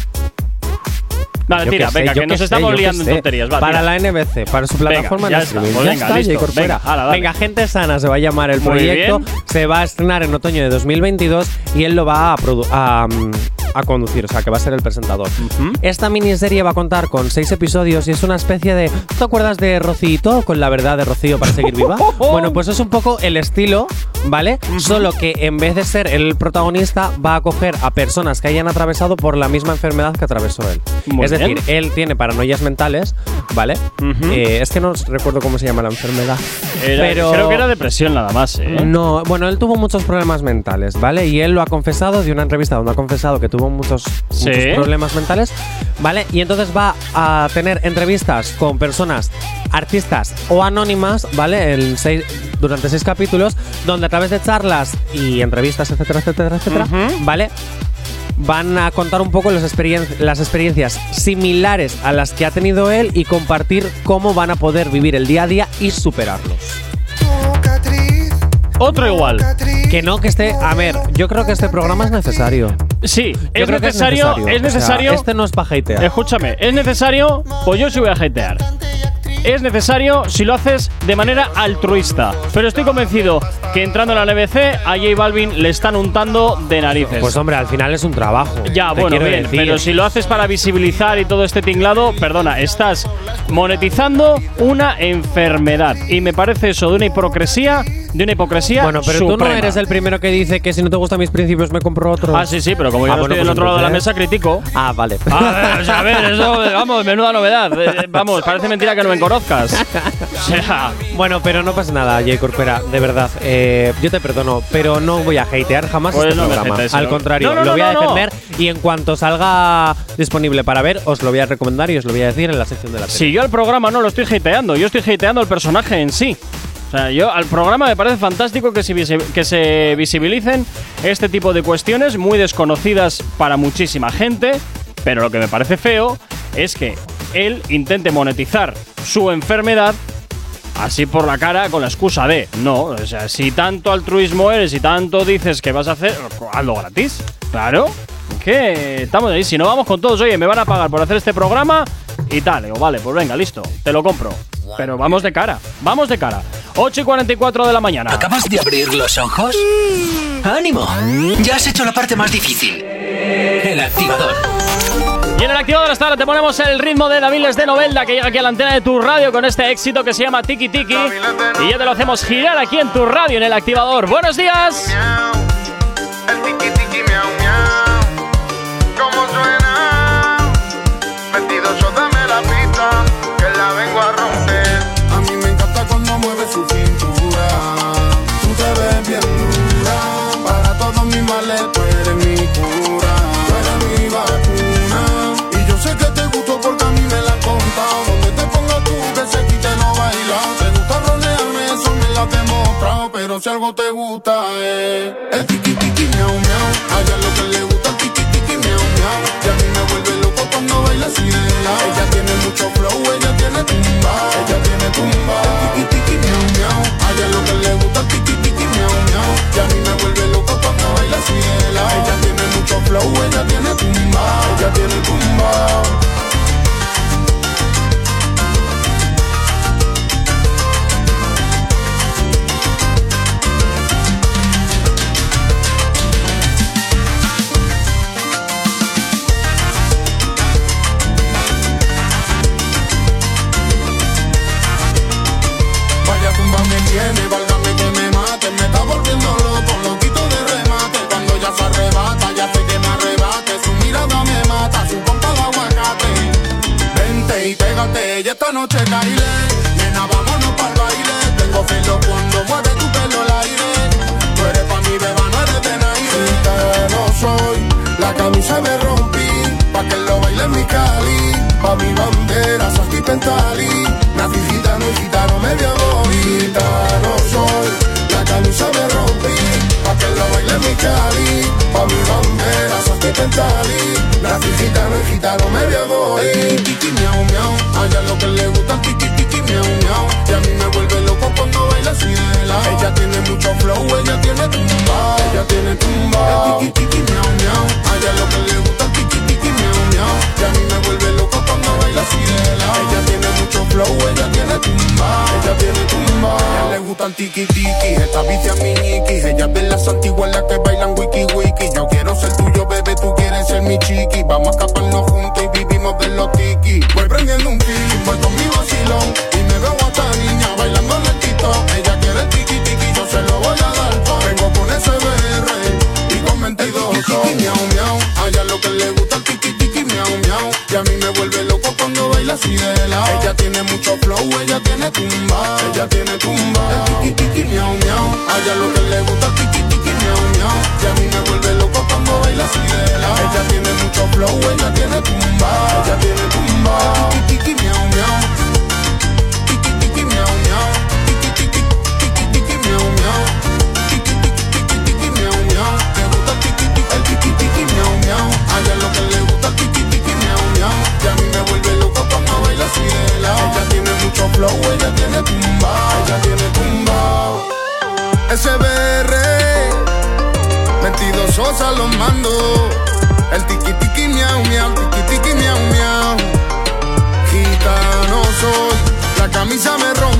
Vale, Yo tira, qué sé, venga, que nos sé, estamos liando en tonterías. Va, para tira. la NBC, para su plataforma ya de está, streaming. ya venga, está, listo. Venga, gente sana se va a llamar el Muy proyecto. bien. Se va a estrenar en otoño de 2022 y él lo va a, produ- a, mm, a conducir, o sea, que va a ser el presentador. Esta miniserie va a contar con seis episodios y es una especie de. ¿Te acuerdas de Rocito? Con la verdad de Rocío para seguir viva. bueno, pues es un poco el estilo, ¿vale? Solo que en vez de ser el protagonista, va a coger a personas que hayan atravesado por la misma enfermedad que atravesó él. Muy es bien. decir, él tiene paranoias mentales, ¿vale? Eh, es que no recuerdo cómo se llama la enfermedad. Era- pero Creo que era depresión nada más, ¿eh? no, bueno, él tuvo muchos problemas mentales, ¿vale? Y él lo ha confesado de una entrevista donde ha confesado que tuvo muchos, Sí. muchos problemas mentales, ¿vale? Y entonces va a tener entrevistas con personas, artistas o anónimas, ¿vale? En seis- durante seis capítulos, donde a través de charlas y entrevistas, etcétera, etcétera, etcétera, ¿vale? Van a contar un poco las, experien- las experiencias similares a las que ha tenido él y compartir cómo van a poder vivir el día a día y superarlos. Otro igual. Que no, que esté. A ver, yo creo que este programa es necesario. Sí, es necesario, es O sea, necesario. este no es para hatear. Escúchame, es necesario, pues yo sí voy a hatear. Es necesario si lo haces de manera altruista. Pero estoy convencido que entrando en la NBC a J Balvin le están untando de narices. Pues hombre, al final es un trabajo. Ya, bueno, bien, decir. pero si lo haces para visibilizar y todo este tinglado, perdona, estás monetizando una enfermedad. Y me parece eso de una hipocresía, de una hipocresía Bueno, pero tú no suprema. eres el primero que dice que si no te gustan mis principios me compro otro. Ah, sí, sí, pero como yo Ah, no bueno, estoy del pues otro lado de la mesa, critico. Ah, vale. O sea, a ver, eso, vamos, menuda novedad. Eh, Vamos, parece mentira que no me conozcas. O sea, Bueno, pero no pasa nada, Jay Corcuera, de verdad. Eh, yo te perdono, pero no voy a hatear jamás Pues este no programa. hatees, Al ¿no? contrario, No, no, lo voy a no, no. defender y en cuanto salga disponible para ver, os lo voy a recomendar y os lo voy a decir en la sección de la tele. si yo al programa no lo estoy hateando, yo estoy hateando al personaje en sí. O sea, yo al programa me parece fantástico que se, que se visibilicen este tipo de cuestiones muy desconocidas para muchísima gente, pero lo que me parece feo es que él intente monetizar su enfermedad así por la cara con la excusa de no, o sea, si tanto altruismo eres y tanto dices que vas a hacer, hazlo gratis. Claro, que estamos ahí. Si no vamos con todos, oye, me van a pagar por hacer este programa y tal. Digo, vale, pues venga, listo, te lo compro. Pero vamos de cara, vamos de cara. 8 y 44 de la mañana. ¿Acabas de abrir los ojos? ¡Ánimo! Ya has hecho la parte más difícil. El activador. Y en el activador hasta ahora te ponemos el ritmo de Daviles de Novelda que llega aquí a la antena de tu radio con este éxito que se llama Tiki Tiki. Y ya te lo hacemos girar aquí en tu radio en el activador. ¡Buenos días! ¿Cómo suena? Mentiroso, dame pero si algo te gusta es el tiki tiki miau miau. A ella lo que le gusta el tiki tiki miau miau. Y a mí me vuelve loco cuando baila así de. Ella tiene mucho flow, ella tiene tumba, ella tiene tumba. El tiki tiki miau miau. A ella lo que le gusta el tiki tiki miau miau. Y a mí me vuelve loco cuando baila así de. Ella tiene mucho flow, ella tiene tumba, ella tiene tumba. Tiene, válgame que me mate. Me está volviendo loco, loquito de remate. Cuando ya se arrebata, ya sé que me arrebate. Su mirada me mata, su pompa de aguacate. Vente y pégate, y esta noche caile. Nena, vámonos pa'l baile. Tengo filo cuando mueve tu pelo al aire. Tú eres pa' mi beba, no eres de nadie. No soy, la camisa me rompí Pa' que lo baile en mi cali. Pa' mi bandera, gitano y gitano me voy a morir Gitano soy, la camisa me rompí Pa' que lo baile mi cali. Pa' mi bandera, Sasti Pentali. Nací gitano y gitano me voy a morir Tiki miau miau, a ella lo que le gusta tiki tiki miau miau. Y a mí me vuelve loco cuando baila así de lado Ella tiene mucho flow, ella tiene tumba. Ella tiene tumba. Tiki tiki miau miau, a ella lo que le gusta tiki tiki miau miau. Y a mí me vuelve loco Ella tiene mucho flow, ella tiene tumba. Ella tiene tumba. A ella le gusta tiki tiki, esta vicia mi ñiqui Ella de las antiguas que bailan wiki wiki. Yo quiero ser tuyo, bebé, tú quieres ser mi chiqui. Vamos a escaparnos juntos y vivimos de los tiki. Voy prendiendo un feeling, voy con mi vacilón. Y me veo a esta niña bailando lentito Ella quiere tiki tiki, yo se lo voy a dar. Vengo con SBR y con 22 Tiki tiki miau miau, a ella lo que le gusta el tiki tiki miau miau. Y a mí me vuelve Ella tiene mucho flow, ella tiene tumba. Ella tiene tumba. El tiki tiki miau miau, a ella lo que le gusta tiki tiki miau miau. Y a mí me vuelve loco cuando baila así de lado Ella tiene mucho flow, ella tiene tumba. Ella tiene tumba. El tiki tiki miau miau lado Ella tiene mucho flow, ella tiene tumba Ella tiene tumba. SBR 22 Sosa los mando. El tiki tiki miau miau Tiki tiki miau miau. Gitano soy La camisa me rompí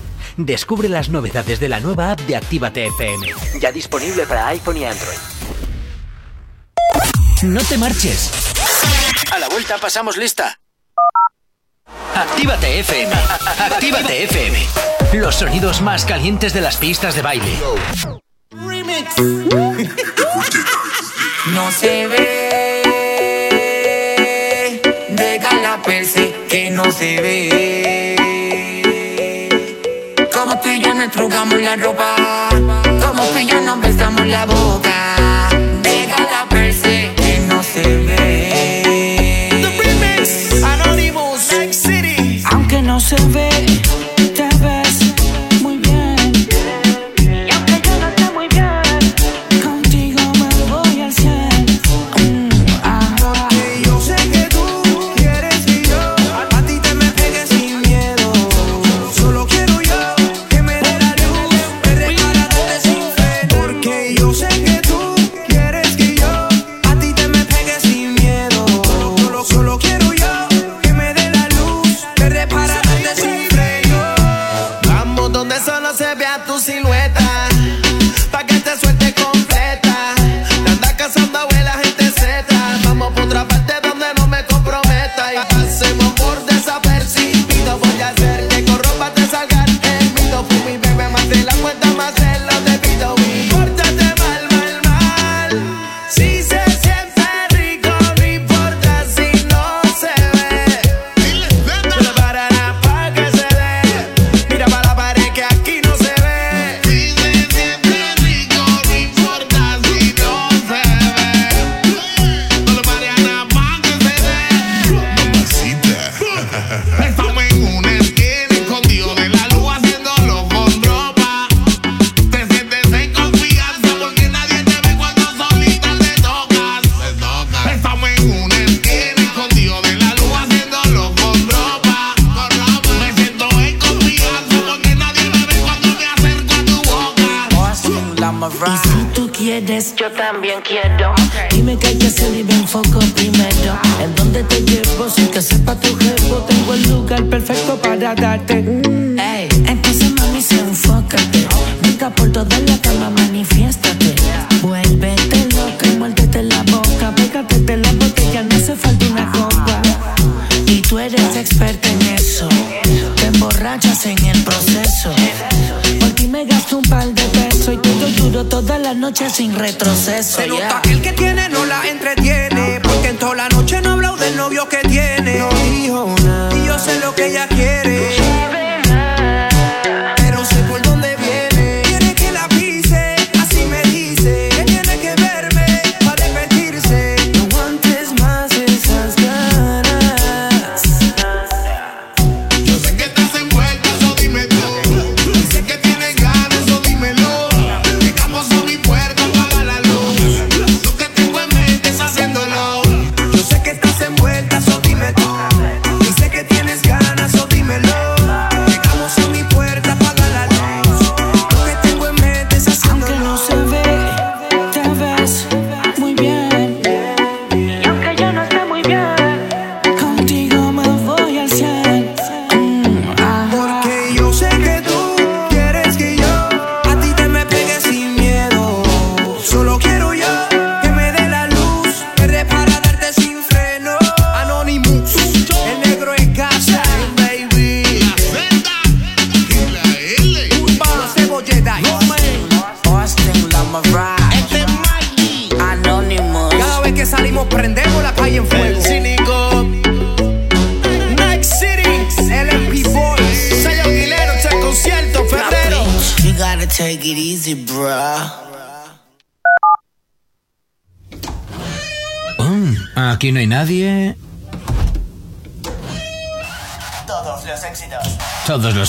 Descubre las novedades de la nueva app de Actívate FM. Ya disponible para iPhone y Android. No te marches. A la vuelta pasamos lista. Actívate FM. Actívate FM. Los sonidos más calientes de las pistas de baile. No se ve, déjala perse que no se ve. Nos trugamos la ropa, como tú y yo nos besamos la boca. Déjala perse que no se ve. The remix, Anonymous, City. Aunque no se ve,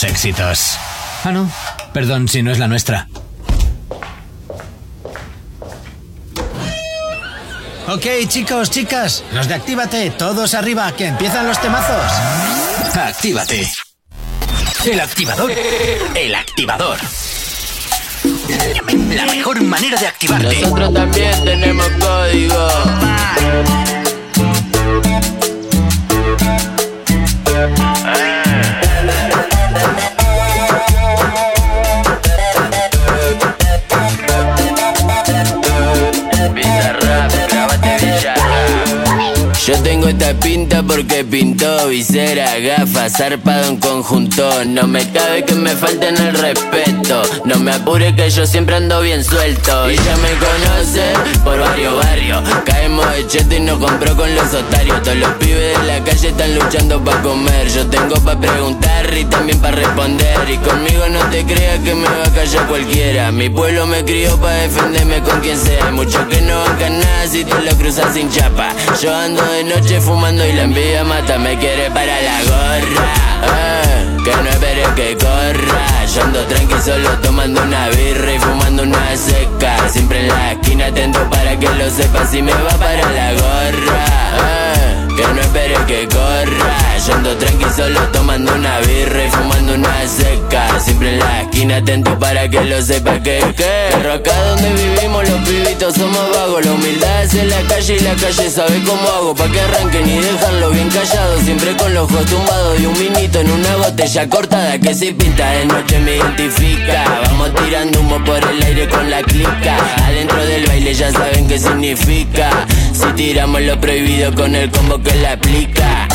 Éxitos. Ah, no. Perdón si no es la nuestra. Ok, chicos, chicas, los de Actívate, todos arriba, que empiezan los temazos. Actívate. El activador. El activador. La mejor manera de activarte. Nosotros también tenemos código. Pinta porque pintó visera, gafas, zarpado en conjunto. No me cabe que me falten el respeto. No me apure que yo siempre ando bien suelto. Y ya me conocen por varios barrios. Caemos de cheto y no compro con los otarios. Todos los pibes de la calle están luchando para comer. Yo tengo para preguntar y también para responder. Y conmigo no te creas que me va a callar cualquiera. Mi pueblo me crió para defenderme con quien sea. Hay muchos que no bancan nada si te lo cruzas sin chapa. Yo ando de noche fumando y la envidia mata. Me quiere para la gorra. eh, que no espere que corra. Yo ando tranqui solo tomando una birra y fumando una seca. Siempre en la esquina atento para que lo sepas si me va para la gorra. eh, que no espere que corra. Yo ando tranqui solo tomando una birra y fumando una seca. Siempre en la esquina atento para que lo sepas que que. Pero acá donde vivimos los pibitos somos vagos. La humildad es en la calle y la calle sabe cómo hago. Pa' que arranquen y dejarlo bien callado. Siempre con los ojos tumbados y un vinito en una botella cortada que si pinta de noche me identifica. Vamos tirando humo por el aire con la clica. Adentro del baile ya saben qué significa. Si tiramos lo prohibido con el combo que la aplica.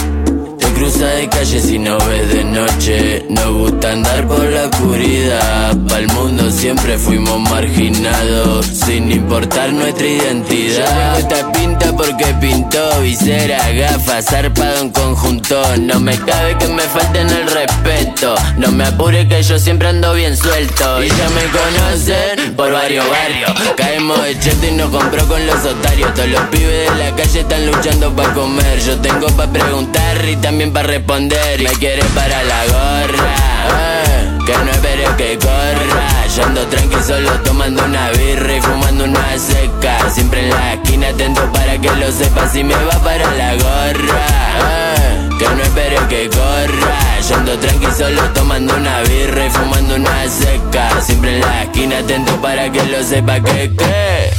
Cruza de calle si no ves de noche. Nos gusta andar por la oscuridad. Pa'l mundo siempre fuimos marginados. Sin importar nuestra identidad. Yo esta pinta porque pintó visera, gafas, zarpado en conjunto. No me cabe que me falten el respeto. No me apure que yo siempre ando bien suelto. Y ya me conocen por varios barrios. Caemos de cheto y nos compró con los otarios. Todos los pibes de la calle están luchando para comer. Yo tengo para preguntar y también para responder. Me quiere para la gorra. eh, que no espere que corra. Yo ando tranqui solo tomando una birra y fumando una seca. Siempre en la esquina atento para que lo sepas si me va para la gorra. eh, que no espere que corra. Yo ando tranqui solo tomando una birra y fumando una seca. Siempre en la esquina atento para que lo sepa que que.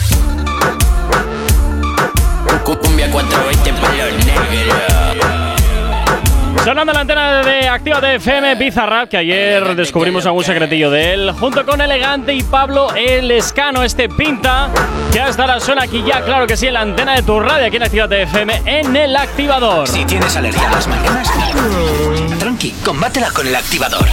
420 por los negros. Sonando la antena de Actívate FM Bizarrap, que ayer descubrimos algún secretillo de él, junto con Elegante y Pablo El Escano, este pinta, que hasta ahora suena aquí ya, claro que sí, en la antena de tu radio, aquí en Actívate FM, en el activador. Si tienes alergia a las mañanas, tranqui, combátela con el activador.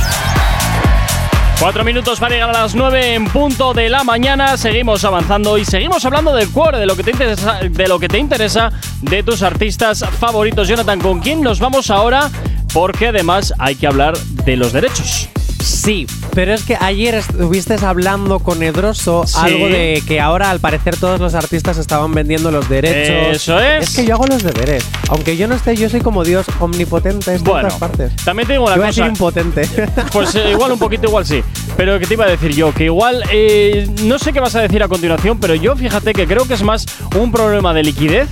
Cuatro minutos para llegar a las nueve en punto de la mañana. Seguimos avanzando y seguimos hablando del cuore, de lo que te interesa, de lo que te interesa de tus artistas favoritos. Jonathan, ¿con quién nos vamos ahora? Porque además hay que hablar de los derechos. Sí, pero es que ayer estuviste hablando con Edroso Sí. algo de que ahora al parecer todos los artistas estaban vendiendo los derechos. Eso es. Es que yo hago los deberes. Aunque yo no esté, yo soy como Dios omnipotente en Bueno, todas partes. También te digo una Iba a decir cosa. impotente. Pues eh, igual un poquito, igual sí. Pero que te iba a decir yo, que igual eh, no sé qué vas a decir a continuación, pero yo fíjate que creo que es más un problema de liquidez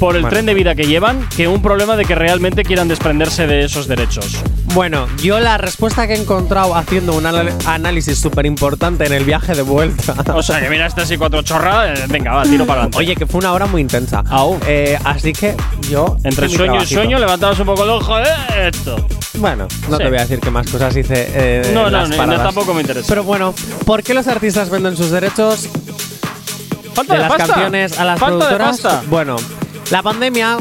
por el Bueno. tren de vida que llevan que un problema de que realmente quieran desprenderse de esos derechos. Bueno, yo la respuesta que he encontrado haciendo un análisis súper importante en el viaje de vuelta. O sea, que miraste así cuatro chorradas, eh, venga, va, tiro para adelante. Oye, que fue una hora muy intensa. Aún. Eh, así que yo. Entre sueño y sueño levantabas un poco el ojo de esto. Bueno, no Sí. te voy a decir qué más cosas hice. eh, No, no, paradas. tampoco me interesa. Pero bueno, ¿por qué los artistas venden sus derechos Falta de de las pasta. canciones a las Falta de productoras? pasta. Bueno, la pandemia,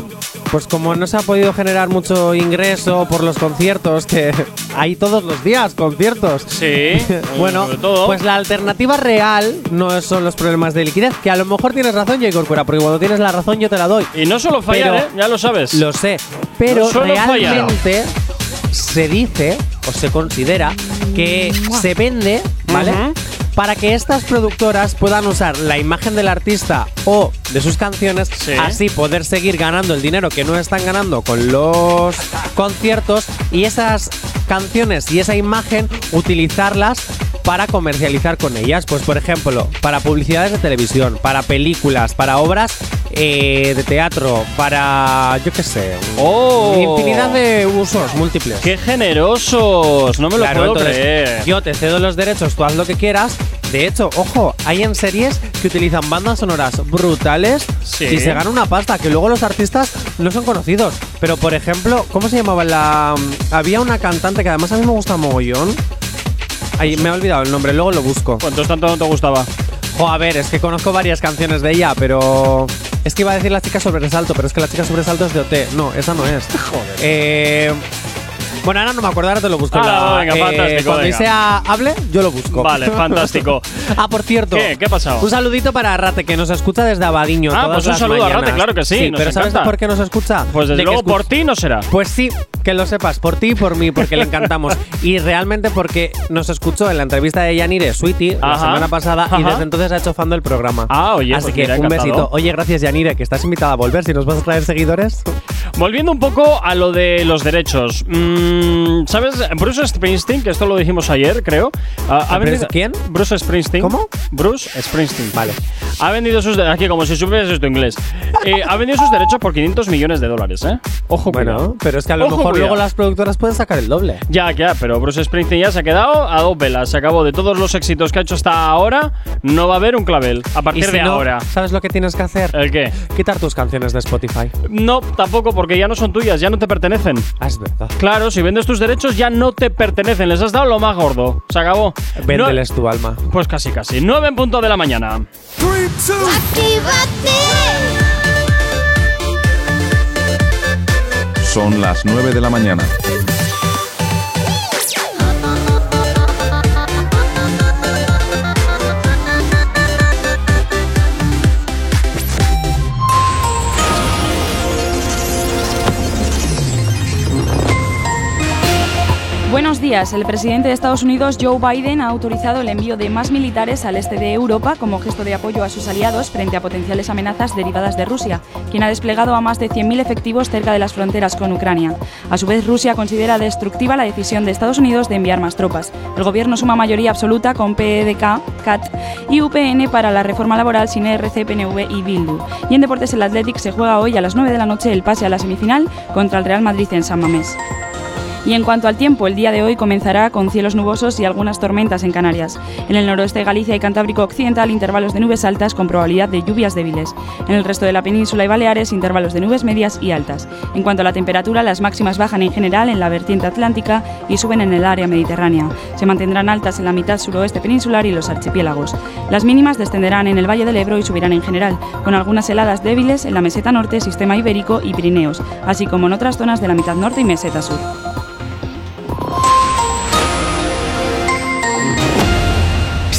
pues como no se ha podido generar mucho ingreso por los conciertos, que hay todos los días conciertos. Sí. bueno, sobre todo. pues la alternativa real no son los problemas de liquidez, que a lo mejor tienes razón, J. Corcuera, porque cuando tienes la razón yo te la doy. Y no solo fallar, Pero- ¿eh? Ya lo sabes. Lo sé, pero No suelo fallar. realmente se dice o se considera que se vende, ¿vale? Para que estas productoras puedan usar la imagen del artista o de sus canciones, Sí. así poder seguir ganando el dinero que no están ganando con los conciertos y esas canciones y esa imagen utilizarlas para comercializar con ellas. Pues por ejemplo, para publicidades de televisión, para películas, para obras eh, de teatro, para yo qué sé, Oh. infinidad de usos múltiples. ¡Qué generosos! No me lo Claro, puedo entonces, creer. Yo te cedo los derechos, tú haz lo que quieras. De hecho, ojo, hay en series que utilizan bandas sonoras brutales Sí. y se gana una pasta, que luego los artistas no son conocidos. Pero, por ejemplo, ¿cómo se llamaba la...? Había una cantante que además a mí me gusta mogollón. Ay, me he olvidado el nombre, luego lo busco. ¿Cuántos tanto no te gustaba? Jo, a ver, es que conozco varias canciones de ella, pero. Es que iba a decir la chica sobresalto, pero es que la chica sobresalto es de OT. No, esa no es. Joder. Eh, bueno, ahora no me acuerdo, ahora te lo busco. Ah, venga, eh, fantástico, Cuando venga. sea hable, yo lo busco. Vale, fantástico. ah, por cierto. ¿Qué? ¿Qué ha pasado? Un saludito para Rate, que nos escucha desde Abadiño. Ah, todas pues un las saludo a. Rate, claro que sí, pero ¿sabes por qué nos escucha? Pues desde De luego por ti no será. pues sí, que lo sepas, por ti y por mí, porque le encantamos. y realmente porque nos escuchó en la entrevista de Yanire Sweetie la semana pasada y desde entonces ha hecho fan del programa. Ah, oye, Así pues que mira, un encantado. besito. Oye, gracias Yanire, que estás invitada a volver. Si nos vas a traer seguidores. Volviendo un poco a lo de los derechos. Mm, ¿Sabes? Bruce Springsteen, que esto lo dijimos ayer, creo. ah, ha ¿Bruce vendido- quién? Bruce Springsteen. ¿Cómo? Bruce Springsteen. Vale. Ha vendido sus derechos. Aquí, como si supieras esto inglés. Eh, ha vendido sus derechos por 500 millones de dólares, ¿eh? Ojo, Bueno, cuidado. pero es que a lo Ojo, mejor cuidado. luego las productoras pueden sacar el doble. Ya, ya, pero Bruce Springsteen ya se ha quedado a dos velas. Se acabó de todos los éxitos que ha hecho hasta ahora. No va a haber un clavel a partir si de no, ahora. ¿sabes lo que tienes que hacer? ¿El qué? Quitar tus canciones de Spotify. No, tampoco, porque ya no son tuyas, ya no te pertenecen. Ah, es verdad. Claro, si vendes tus derechos ya no te pertenecen, les has dado lo más gordo. Se acabó. Véndeles tu alma. Pues casi, casi. 9 en punto de la mañana. Son las 9 de la mañana. Buenos días. El presidente de Estados Unidos, Joe Biden, ha autorizado el envío de más militares al este de Europa como gesto de apoyo a sus aliados frente a potenciales amenazas derivadas de Rusia, quien ha desplegado a más de 100.000 efectivos cerca de las fronteras con Ucrania. A su vez, Rusia considera destructiva la decisión de Estados Unidos de enviar más tropas. El gobierno suma mayoría absoluta con PEDK, CAT y UPN para la reforma laboral sin ERC, PNV y Bildu. Y en deportes, el Athletic se juega hoy a las 9 de la noche el pase a la semifinal contra el Real Madrid en San Mamés. Y en cuanto al tiempo, el día de hoy comenzará con cielos nubosos y algunas tormentas en Canarias. En el noroeste de Galicia y Cantábrico Occidental, intervalos de nubes altas con probabilidad de lluvias débiles. En el resto de la península y Baleares, intervalos de nubes medias y altas. En cuanto a la temperatura, las máximas bajan en general en la vertiente atlántica y suben en el área mediterránea. Se mantendrán altas en la mitad suroeste peninsular y los archipiélagos. Las mínimas descenderán en el Valle del Ebro y subirán en general, con algunas heladas débiles en la meseta norte, sistema ibérico y Pirineos, así como en otras zonas de la mitad norte y meseta sur.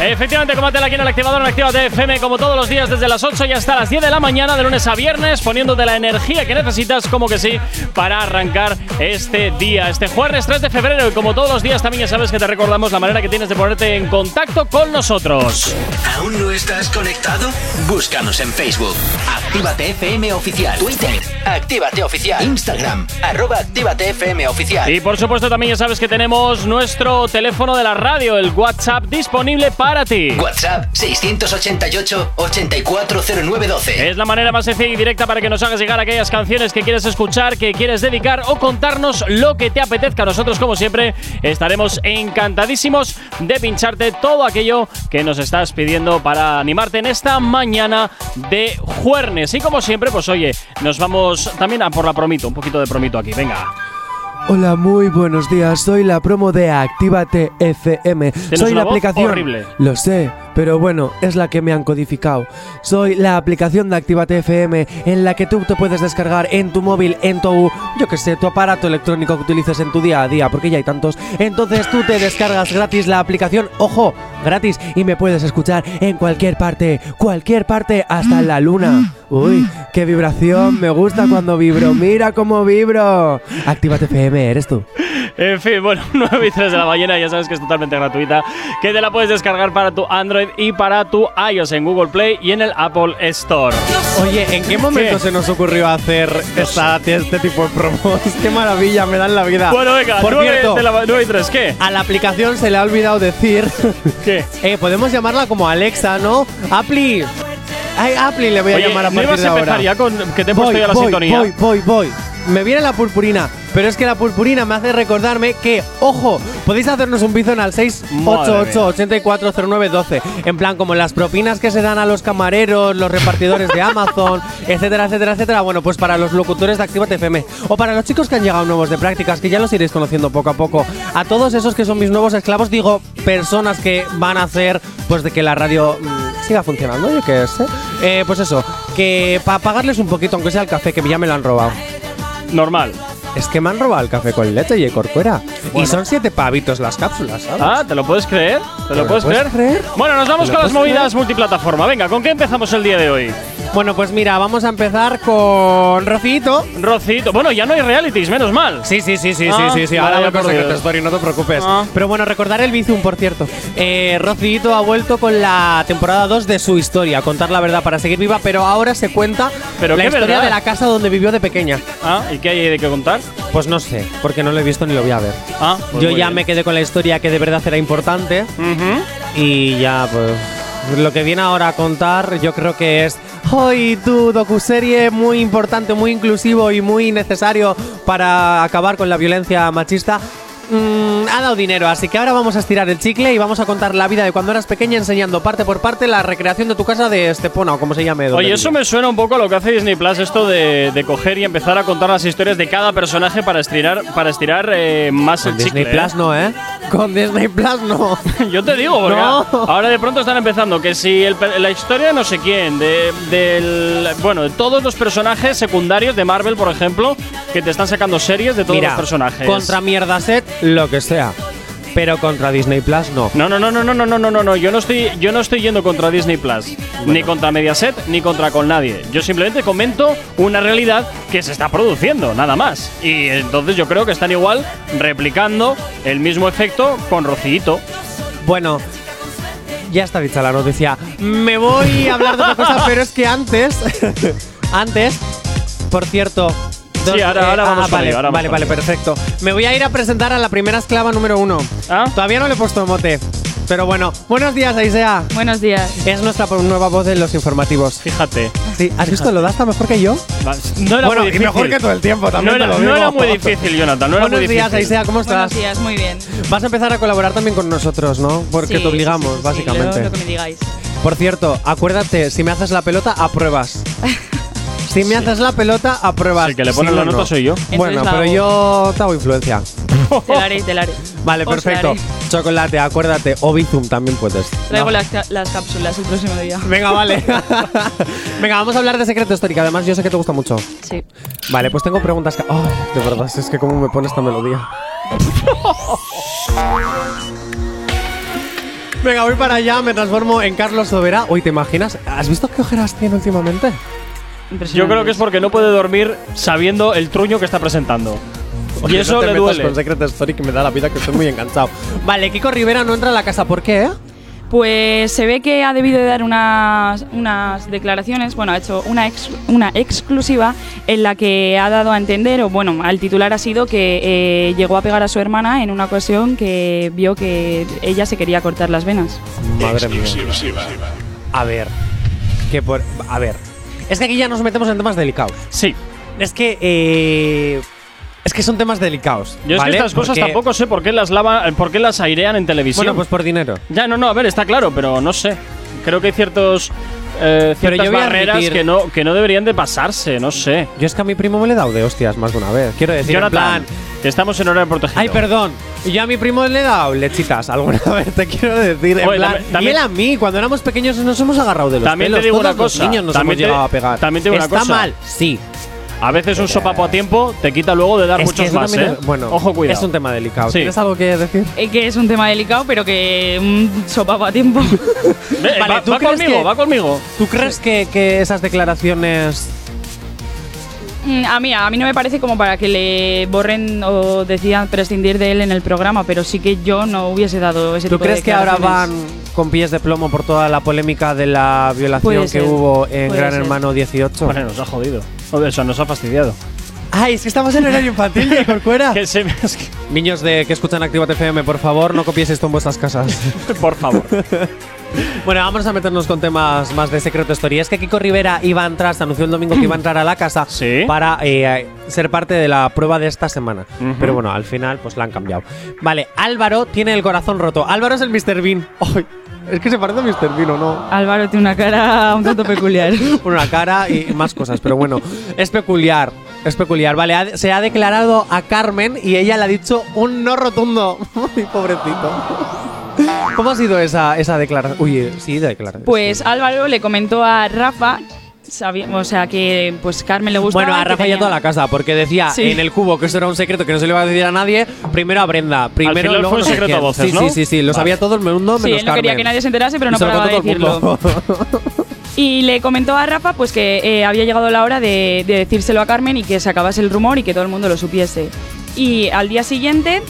Efectivamente, combátela aquí en el activador en Actívate FM como todos los días desde las 8 y hasta las 10 de la mañana, de lunes a viernes, poniéndote la energía que necesitas, como que sí, para arrancar este día, este jueves 3 de febrero. Y como todos los días, también ya sabes que te recordamos la manera que tienes de ponerte en contacto con nosotros. ¿Aún no estás conectado? Búscanos en Facebook. Actívate FM Oficial. Twitter. Actívate Oficial. Instagram. Arroba Actívate FM Oficial. Y por supuesto, también ya sabes que tenemos nuestro teléfono de la radio, el WhatsApp, disponible para ti. WhatsApp 688-840912. Es la manera más sencilla y directa para que nos hagas llegar aquellas canciones que quieres escuchar, que quieres dedicar o contarnos lo que te apetezca. Nosotros, como siempre, estaremos encantadísimos de pincharte todo aquello que nos estás pidiendo para animarte en esta mañana de jueves. Y como siempre, pues oye, nos vamos también a por la promito, un poquito de promito aquí. Venga. Hola, muy buenos días. Soy la promo de Actívate FM. Soy una la voz aplicación. horrible. Lo sé, pero bueno, es la que me han codificado. Soy la aplicación de Actívate FM en la que tú te puedes descargar en tu móvil, en tu, yo que sé, tu aparato electrónico que utilices en tu día a día, porque ya hay tantos. Entonces tú te descargas gratis la aplicación, ojo, gratis, y me puedes escuchar en cualquier parte, cualquier parte, hasta la luna. Uy, qué vibración, me gusta cuando vibro, mira cómo vibro. Actívate FM, eres tú. En fin, bueno, 9 y 3 de la mañana, ya sabes que es totalmente gratuita, que te la puedes descargar para tu Android y para tu iOS en Google Play y en el Apple Store. Oye, ¿en qué momento ¿Qué? se nos ocurrió hacer esta- este tipo de promos? ¡Qué maravilla! Me dan la vida. Bueno, venga, Por 9 cierto, de la 9 y 3, ¿qué? a la aplicación se le ha olvidado decir. ¿Qué? Eh, podemos llamarla como Alexa, ¿no? Appli. Ay, Appli le voy a Oye, llamar a ¿no partir ibas de a empezar ya con que te he puesto voy, ya la voy, sintonía? Voy, voy, voy. Me viene la purpurina, pero es que la purpurina me hace recordarme que, ojo, podéis hacernos un bizón al 688-840912. En plan, como las propinas que se dan a los camareros, los repartidores de Amazon, etcétera, etcétera, etcétera. Bueno, pues para los locutores de Actívate FM o para los chicos que han llegado nuevos de prácticas, que ya los iréis conociendo poco a poco. A todos esos que son mis nuevos esclavos, digo, personas que van a hacer, pues, de que la radio mm, siga funcionando, yo qué sé. Eh, pues eso, que para pagarles un poquito, aunque sea el café, que ya me lo han robado. Normal. Es que me han robado el café con leche y corcuera. Y son siete pavitos las cápsulas, ¿sabes? Ah, ¿te lo puedes creer? ¿Te lo lo puedes, puedes creer? creer? Bueno, nos vamos ¿Te lo con las movidas creer? multiplataforma. Venga, ¿con qué empezamos el día de hoy? Bueno, pues mira, vamos a empezar con Rocito. Rocito. Bueno, ya no hay realities, menos mal. Sí, sí, sí, sí, Ah, sí, sí, sí. Ahora voy con Secret. Story, no te preocupes. Ah. Pero bueno, recordar el Bizum, por cierto. Eh, Rocito ha vuelto con la temporada 2 de su historia, contar la verdad para seguir viva, pero ahora se cuenta ¿Pero la historia verdad? de la casa donde vivió de pequeña. Ah, ¿y qué hay de qué contar? Pues no sé, porque no lo he visto ni lo voy a ver. Ah, pues Yo muy ya bien. me quedé con la historia que de verdad era importante. Ujú. Y ya, pues. Lo que viene ahora a contar, yo creo que es. Hoy tu docuserie muy importante, muy inclusivo y muy necesario para acabar con la violencia machista. mm, ha dado dinero, así que ahora vamos a estirar el chicle y vamos a contar la vida de cuando eras pequeña, enseñando parte por parte la recreación de tu casa de Estepona o como se llame. Oye, eso me suena un poco a lo que hace Disney Plus, esto de, de coger y empezar a contar las historias de cada personaje para estirar, para estirar eh, más Con el Disney chicle. Plus no, ¿eh? Con Disney Plus no. ¿eh? Yo te digo, porque No. ahora de pronto están empezando que si el la historia de no sé quién, de, del, bueno, de todos los personajes secundarios de Marvel, por ejemplo, que te están sacando series de todos Mira, los personajes. contra mierda set, lo que sea. Pero contra Disney Plus no. No, no, no, no, no, no, no, no, no, no. Yo no estoy, yo no estoy yendo contra Disney Plus, ni contra Mediaset, ni contra con nadie. Yo simplemente comento una realidad que se está produciendo, nada más. Y entonces yo creo que están igual replicando el mismo efecto con Rocito. Bueno, ya está dicha la noticia. Me voy a hablar de otra cosa, pero es que antes. antes, por cierto. Sí, ahora- ahora vamos con vale, ello, ahora vamos vale, con vale, perfecto. Me voy a ir a presentar a la primera esclava número uno. ¿Ah? Todavía no le he puesto mote. Pero bueno, buenos días, Aisea. Buenos días. Es nuestra nueva voz de los informativos. Fíjate. Sí, ¿has visto? ¿Lo da hasta mejor que yo? No era bueno, muy y difícil. mejor que todo el tiempo, también no era, te lo no era muy difícil, Jonathan. No era Buenos muy días, difícil. Aisea, ¿cómo estás? Buenos días, muy bien. Vas a empezar a colaborar también con nosotros, ¿no? Porque Sí, te obligamos, sí, sí, sí, básicamente. lo- lo que me digáis. Por cierto, acuérdate, si me haces la pelota, apruebas. Si me haces la pelota, apruebas. El que le pone Sí la o nota no. soy yo. Bueno, la pero hago. yo te hago influencia. Te la haré, te la haré. Vale, Os la perfecto. haré. Chocolate, acuérdate. O Bizum también puedes. Traigo No. las, ca- las cápsulas el próximo día. Venga, vale. Venga, vamos a hablar de secreto histórico. Además, yo sé que te gusta mucho. Sí. Vale, pues tengo preguntas. que- Ay, de verdad, es que cómo me pone esta melodía. Venga, voy para allá, me transformo en Carlos Sobera. Uy, ¿te imaginas? ¿Has visto qué ojeras tiene últimamente? Yo creo que es porque no puede dormir sabiendo el truño que está presentando. Y Oye, eso no te le metas duele. con Secret Story que me da la vida que estoy muy enganchado. Vale, Kiko Rivera no entra a la casa. ¿Por qué? Pues se ve que ha debido de dar unas, unas declaraciones, bueno, ha hecho una, ex- una exclusiva en la que ha dado a entender, o bueno, al titular ha sido que eh, llegó a pegar a su hermana en una ocasión que vio que ella se quería cortar las venas. Madre mía. A ver. Que por. A ver. Es que aquí ya nos metemos en temas delicados. Sí. Es que. eh, es que son temas delicados. Yo es que estas cosas Porque- tampoco sé por qué las lava, por qué las airean en televisión. Bueno, pues por dinero. Ya, no, no, a ver, está claro, pero no sé. Creo que hay ciertos eh, Pero ciertas yo voy a barreras admitir- que no, que no deberían de pasarse, no sé. Yo es que a mi primo me le he dado de hostias más de una vez. Quiero decir, en Jonathan, plan. estamos en horario protegido. Ay, perdón. Yo a mi primo le he dado lechitas alguna vez, te quiero decir. En Oye, plan, también- también- y él a mí, cuando éramos pequeños nos hemos agarrado de los También te pelos. digo Todos una los cosa, niños nos también hemos te- llegado a pegar. también te digo una Está cosa. mal, sí. A veces un sopapo a tiempo te quita luego de dar Es muchos más, ¿eh? es- bueno, Ojo, cuidado. es un tema delicado. Sí. ¿Tienes algo que decir? Eh, que es un tema delicado, pero que un sopapo a tiempo. Vale, va, ¿tú va crees conmigo, que- va conmigo. ¿Tú crees que, que esas declaraciones Mm, A mí, a mí no me parece como para que le borren o decidan prescindir de él en el programa, pero sí que yo no hubiese dado ese ¿Tú tipo de crees que ahora van con pies de plomo por toda la polémica de la violación Puede que ser, hubo en puede Gran ser. Hermano 18? Bueno, nos ha jodido. O sea, nos ha fastidiado. Ay, es que estamos en horario infantil, de Corcuera. Que se- es que- Niños de que escuchan Activa FM, por favor, no copiéis esto en vuestras casas. por favor. bueno, vamos a meternos con temas más de Secreto Story. Es que Kiko Rivera iba a entrar, se anunció el domingo que iba a entrar a la casa para eh, ser parte de la prueba de esta semana. Ujú. Pero bueno, al final pues la han cambiado. Vale, Álvaro tiene el corazón roto. Álvaro es el Mr. Bean. Ay, es que se parece a Mr. Bean, ¿o no? Álvaro tiene una cara un tanto peculiar. una cara y más cosas, pero bueno, es peculiar. Es peculiar, vale. ha- se ha declarado a Carmen y ella le ha dicho un no rotundo. Ay, pobrecito. ¿Cómo ha sido esa, esa declaración? Uy, sí, declaración. Pues Álvaro le comentó a Rafa, sabi- o sea que pues Carmen le gustaba. Bueno, a Rafa y a toda la casa, porque decía Sí. en el cubo que eso era un secreto que no se le iba a decir a nadie. Primero a Brenda, primero final luego fue un no sé secreto a voces, sí, ¿no? Sí, sí, sí, lo Vale. sabía todo el mundo Sí, menos él no quería Carmen. que nadie se enterase, pero no se lo paraba de decirlo. mundo. Y le comentó a Rafa pues que eh, había llegado la hora de, de decírselo a Carmen y que se acabase el rumor y que todo el mundo lo supiese. Y al día siguiente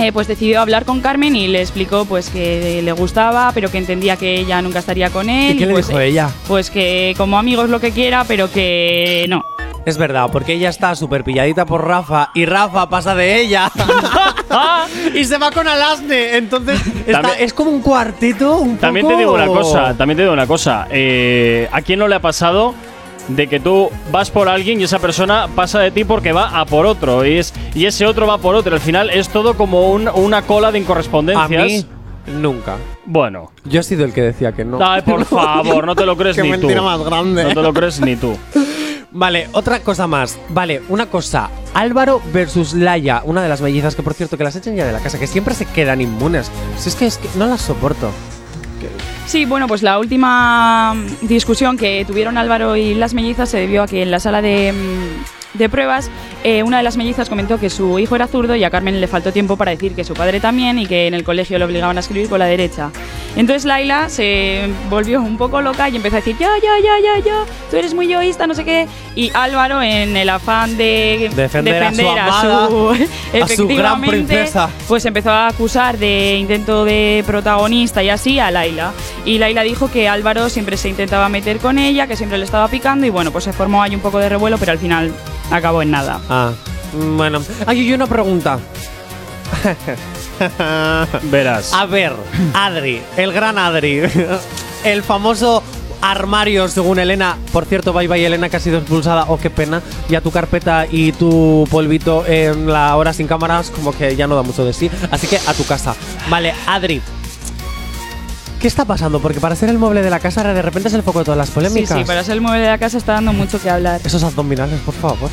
eh, pues decidió hablar con Carmen y le explicó pues que le gustaba, pero que entendía que ella nunca estaría con él. ¿Y qué le pues, dijo eh, ella? Pues que como amigos lo que quiera, pero que no. Es verdad, porque ella está súper pilladita por Rafa y Rafa pasa de ella. y se va con Alasne. Entonces, está- También- es como un cuartito un También poco- te digo una cosa, también te digo una cosa. Eh, ¿A quién no le ha pasado de que tú vas por alguien y esa persona pasa de ti porque va a por otro y, es, y ese otro va por otro? Al final es todo como un- una cola de A incorrespondencias. mí, nunca. Bueno. Yo he sido el que decía que no. Ay, por favor, no te lo crees Qué ni tú. mentira más grande. No te lo crees ni tú. Vale, otra cosa más. Vale, una cosa. Álvaro versus Laia, una de las mellizas que por cierto que las echen ya de la casa, que siempre se quedan inmunes. Si es que, es que no las soporto. Sí, bueno, pues la última discusión que tuvieron Álvaro y las mellizas se debió a que en la sala de, mm, de pruebas eh, una de las mellizas comentó que su hijo era zurdo y a Carmen le faltó tiempo para decir que su padre también y que en el colegio le obligaban a escribir con la derecha. Entonces Laila se volvió un poco loca y empezó a decir, ya, ya, ya, ya, ya, tú eres muy yoísta, no sé qué. Y Álvaro, en el afán de Defender a su amada, su- a su gran efectivamente, princesa. pues empezó a acusar de intento de protagonista y así a Laila. Y Laila dijo que Álvaro siempre se intentaba meter con ella, que siempre le estaba picando y bueno, pues se formó ahí un poco de revuelo, pero al final acabó en nada. Ah, bueno. Ay, y una pregunta. Verás. A ver, Adri, el gran Adri. El famoso armario, según Elena. Por cierto, bye bye Elena, que ha sido expulsada. Oh, qué pena. Ya tu carpeta y tu polvito en la hora sin cámaras, como que ya no da mucho de sí. Así que a tu casa. Vale, Adri. ¿Qué está pasando? Porque para ser el mueble de la casa de repente es el foco de todas las Sí, polémicas. sí, para ser el mueble de la casa está dando mucho que hablar. Esos abdominales, por favor.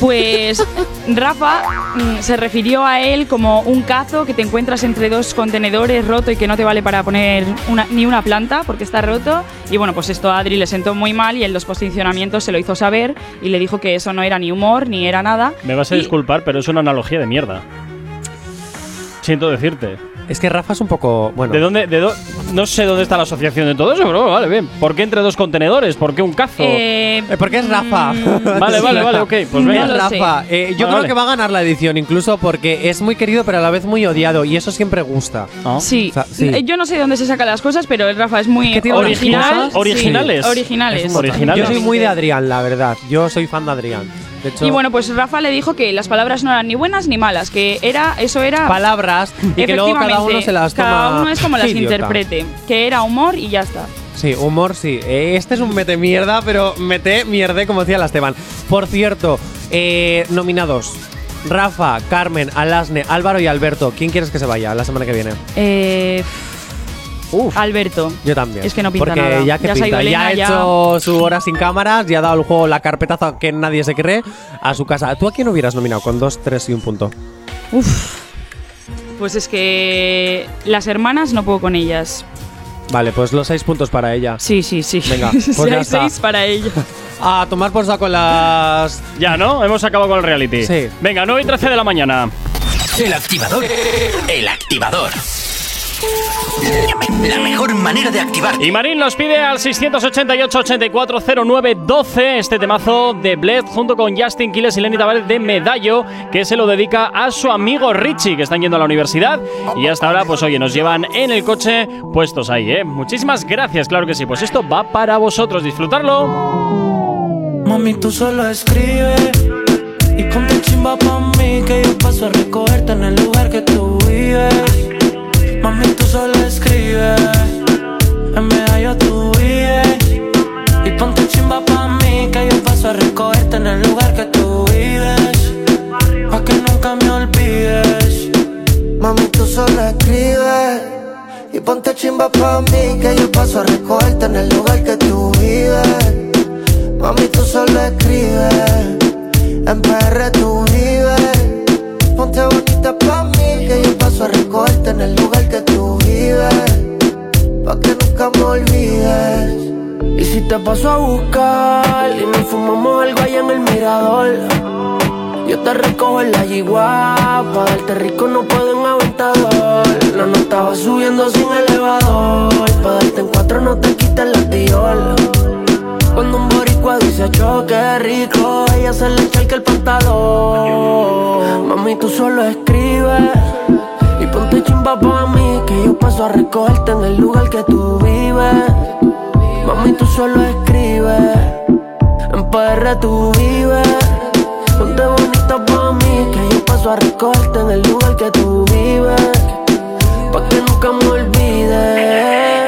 Pues Rafa mm, se refirió a él como un cazo que te encuentras entre dos contenedores roto y que no te vale para poner una- ni una planta porque está roto. Y bueno, pues esto a Adri le sentó muy mal y en los posicionamientos se lo hizo saber y le dijo que eso no era ni humor ni era nada. Me vas a Y- disculpar, pero es una analogía de mierda. Siento decirte. Es que Rafa es un poco. Bueno. ¿De dónde? De no sé dónde está la asociación de todo eso, pero vale, bien. ¿Por qué entre dos contenedores? ¿Por qué un cazo? Eh, porque es Rafa. Vale, vale, vale, ok, pues venga. Es Rafa. Eh, yo creo vale. que va a ganar la edición, incluso porque es muy querido, pero a la vez muy odiado. Y eso siempre gusta. Sí. O sea, sí. Eh, yo no sé de dónde se sacan las cosas, pero el Rafa es muy unas original. cosas- Sí, Originales. originales. Yo soy muy de Adrián, la verdad. Yo soy fan de Adrián. De hecho, Y bueno, pues Rafa le dijo que las palabras no eran ni buenas ni malas, que era eso era palabras y que luego cada Efectivamente, uno se las Cada toma. uno es como las idiota. interprete, que era humor y ya está. Sí, humor sí. Eh, Este es un mete mierda, pero mete mierde, como decía la Esteban. Por cierto, eh, nominados. Rafa, Carmen, Alasne, Álvaro y Alberto. ¿Quién quieres que se vaya la semana que viene? Eh, Alberto. Yo también. Es que no pinta Porque nada. ya que Ya se ha pinta, ido ya ha ya- hecho su hora sin cámaras, ya ha dado el juego la carpetazo que nadie se cree a su casa. ¿Tú a quién hubieras nominado con dos, tres y un punto? Pues es que las hermanas no puedo con ellas. Vale, pues los seis puntos para ella. Sí, sí, sí. Venga, Sí, pues ya hay está. seis para ella. A tomar por saco las. Ya, ¿no? Hemos acabado con el reality. Sí. Venga, 9 y 13 de la mañana. El activador. El activador. La mejor manera de activar. Y Marín nos pide al 688-8409-12 este temazo de Bled junto con Justin Quiles y Lenny Tavares de Medallo, que se lo dedica a su amigo Richie, que están yendo a la universidad. Y hasta ahora, pues oye, nos llevan en el coche puestos ahí, ¿eh? Muchísimas gracias, claro que sí. Pues esto va para vosotros, disfrutarlo. Mami, tú solo escribe y ponte chimba pa' mí que yo paso a recogerte en el lugar que tú vives. Mami, tú solo escribe, en medallo tú vives. Y ponte chimba pa' mí que yo paso a recogerte en el lugar que tú vives. Pa' que nunca me olvides. Mami, tú solo escribes y ponte chimba pa' mí que yo paso a recogerte en el lugar que tú vives. Mami, tú solo escribes, en PR tú vives. Ponte bonita pa' paso a en el lugar que tú vives. Pa' que nunca me olvides. Y si te paso a buscar y nos fumamos algo allá en el mirador. Yo te recojo en la yigua, pa' darte rico no puedo en aventador. La nota va subiendo sin elevador, pa' darte en cuatro no te quites la tiola. Cuando un boricua dice choque rico, ella se le echa el pantalón. Mami, tú solo escribes ponte chimba pa' mí, que yo paso a recogerte en el lugar que tú vives. Mami, tú solo escribes, en PR tú vives. Ponte bonita pa' mí, que yo paso a recogerte en el lugar que tú vives. Pa' que nunca me olvides.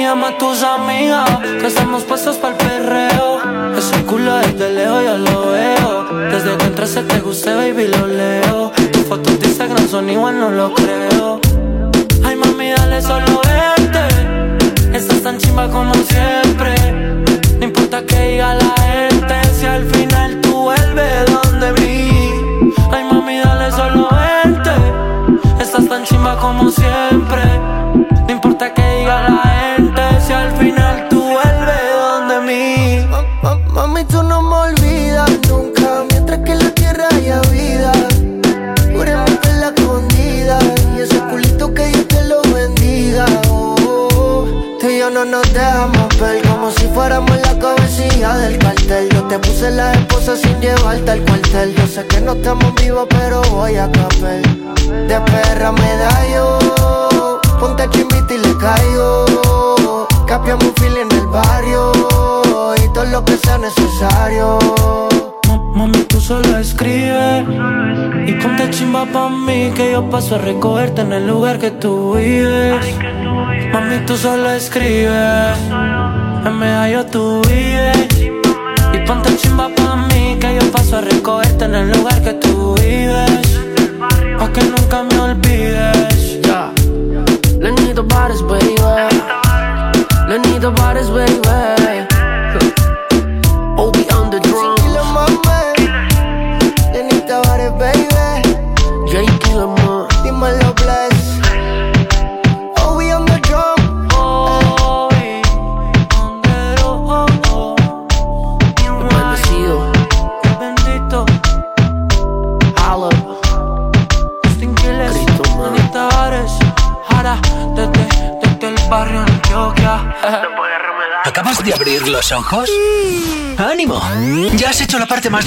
Mami, llama a tus amigas, que estamos puestos pa'l perreo. Ese culo desde lejos yo lo veo. Desde que entraste te gusté, baby, lo leo. Tus fotos de Instagram son igual, no lo creo. Ay, mami, dale solo vente. Estás tan chimba como siempre. No importa que diga la gente, si al final tú vuelves donde mí. Ay, mami, dale solo vente. Estás tan chimba como siempre. Importa que diga la gente, si al final tú vuelves donde mí. Ma- Mami, tú no me olvidas nunca. Mientras que en la tierra haya vida Juremos que la escondida. Y ese culito que Dios te lo bendiga. Oh, Tú y yo no nos dejamos ver. Como si fuéramos la cabecilla del cartel. Yo te puse la esposa sin llevarte al cuartel. Yo sé que no estamos vivos pero voy a caper De perra medallo caigo. Capiamos un fil en el barrio y todo lo que sea necesario. Mami, tú solo escribes Y ponte chimba pa' mí Que yo paso a recogerte en el lugar que tú vives Mami, tú solo escribes En medio tú vives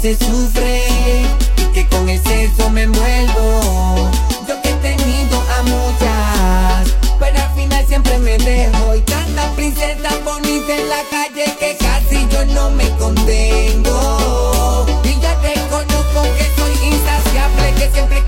se sufre y que con el me envuelvo. Yo que he tenido a muchas, pero al final siempre me dejo. Y tantas princesas bonitas en la calle que casi yo no me contengo. Y ya reconozco que soy insaciable, que siempre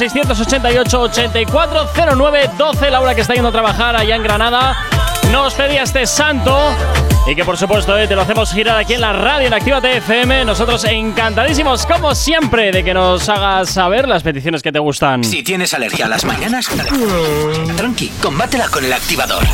688-8409-12. Laura que está yendo a trabajar allá en Granada nos pedía este santo y que por supuesto eh, te lo hacemos girar aquí en la radio en Actívate FM. Nosotros encantadísimos como siempre de que nos hagas saber las peticiones que te gustan. Si tienes alergia a las mañanas, tranqui, combátela con el activador.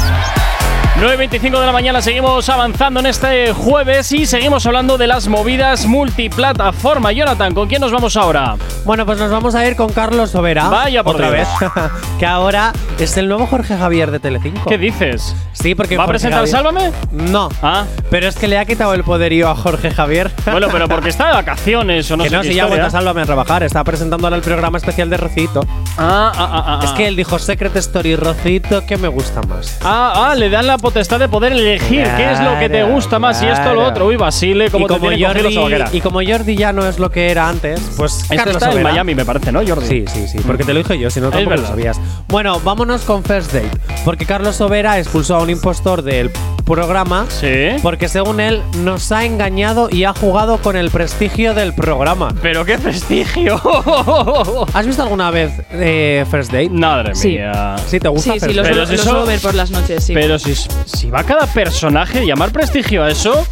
9.25 de la mañana seguimos avanzando en este jueves y seguimos hablando de las movidas multiplataforma. Jonathan, ¿con quién nos vamos ahora? Bueno, pues nos vamos a ir con Carlos Sobera. Vaya por otra Dios. vez. que ahora es el nuevo Jorge Javier de Telecinco. ¿Qué dices? Sí, porque ¿Va a Jorge presentar Javier- Sálvame? No. Ah. Pero es que le ha quitado el poderío a Jorge Javier. Bueno, pero porque está de vacaciones o no que sé no, qué si ya ha historia. vuelto a Sálvame a trabajar. Está presentando ahora el programa especial de Rocito. Ah, ah, ah, ah, Es ah. que él dijo Secret Story Rocito, que me gusta más. Ah, ah, le dan la potestad de poder elegir qué es lo que te Claro, gusta más y esto o lo claro. otro. Uy, Basile, como y te como, cogido Jordi, sobaquera. y como Jordi ya no es lo que era antes, pues Este Carlos está en Sobera- Miami, me parece, ¿no, Jordi? Sí, sí, sí, porque te lo dije yo, si no tampoco lo verdad. sabías. Bueno, vámonos con First Date, porque Carlos Sobera expulsó a un impostor del programa Sí. porque según él nos ha engañado y ha jugado con el prestigio del programa. Pero qué prestigio. ¿Has visto alguna vez eh, First Date? Madre Sí. mía. ¿Sí te gusta Sí, sí, First lo Date? suelo, si lo eso- suelo ver por las noches, sí. Pero si, si va cada personaje llamar prestigio a eso.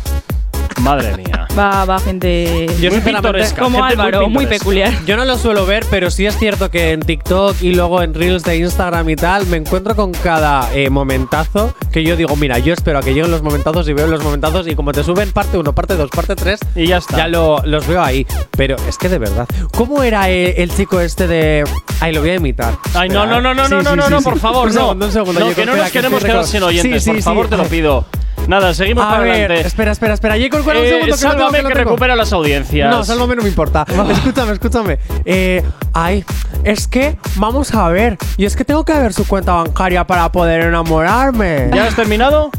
Madre mía. Va, va gente Yo Muy pintoresca, como gente muy Álvaro, muy, pintoresca. peculiar. Yo no lo suelo ver, pero sí es cierto que en TikTok y luego en Reels de Instagram y tal, me encuentro con cada eh, momentazo que yo digo, mira, yo espero a que lleguen los momentazos y veo los momentazos y como te suben parte 1, parte 2, parte 3, Y ya está. ya lo- los veo ahí. Pero es que de verdad, ¿cómo era eh, el chico este de... Ay, lo voy a imitar. Ay, no, no, no, no, sí, no, sí, no, sí, no, no, sí. por favor, un no. segundo, un segundo. No, yo que no nos queremos estoy quedar sin oyentes, Sí, por sí, favor, sí. te lo pido. Nada, seguimos A para ver, adelante. espera, espera, espera. J. Corcuera, un Eh, segundo que lo tengo, sálvame que lo que tengo. recupera las audiencias. No, sálvame no me importa. escúchame, escúchame. Eh, ay, es que, vamos a ver. Y es que tengo que ver su cuenta bancaria para poder enamorarme. ¿Ya has terminado?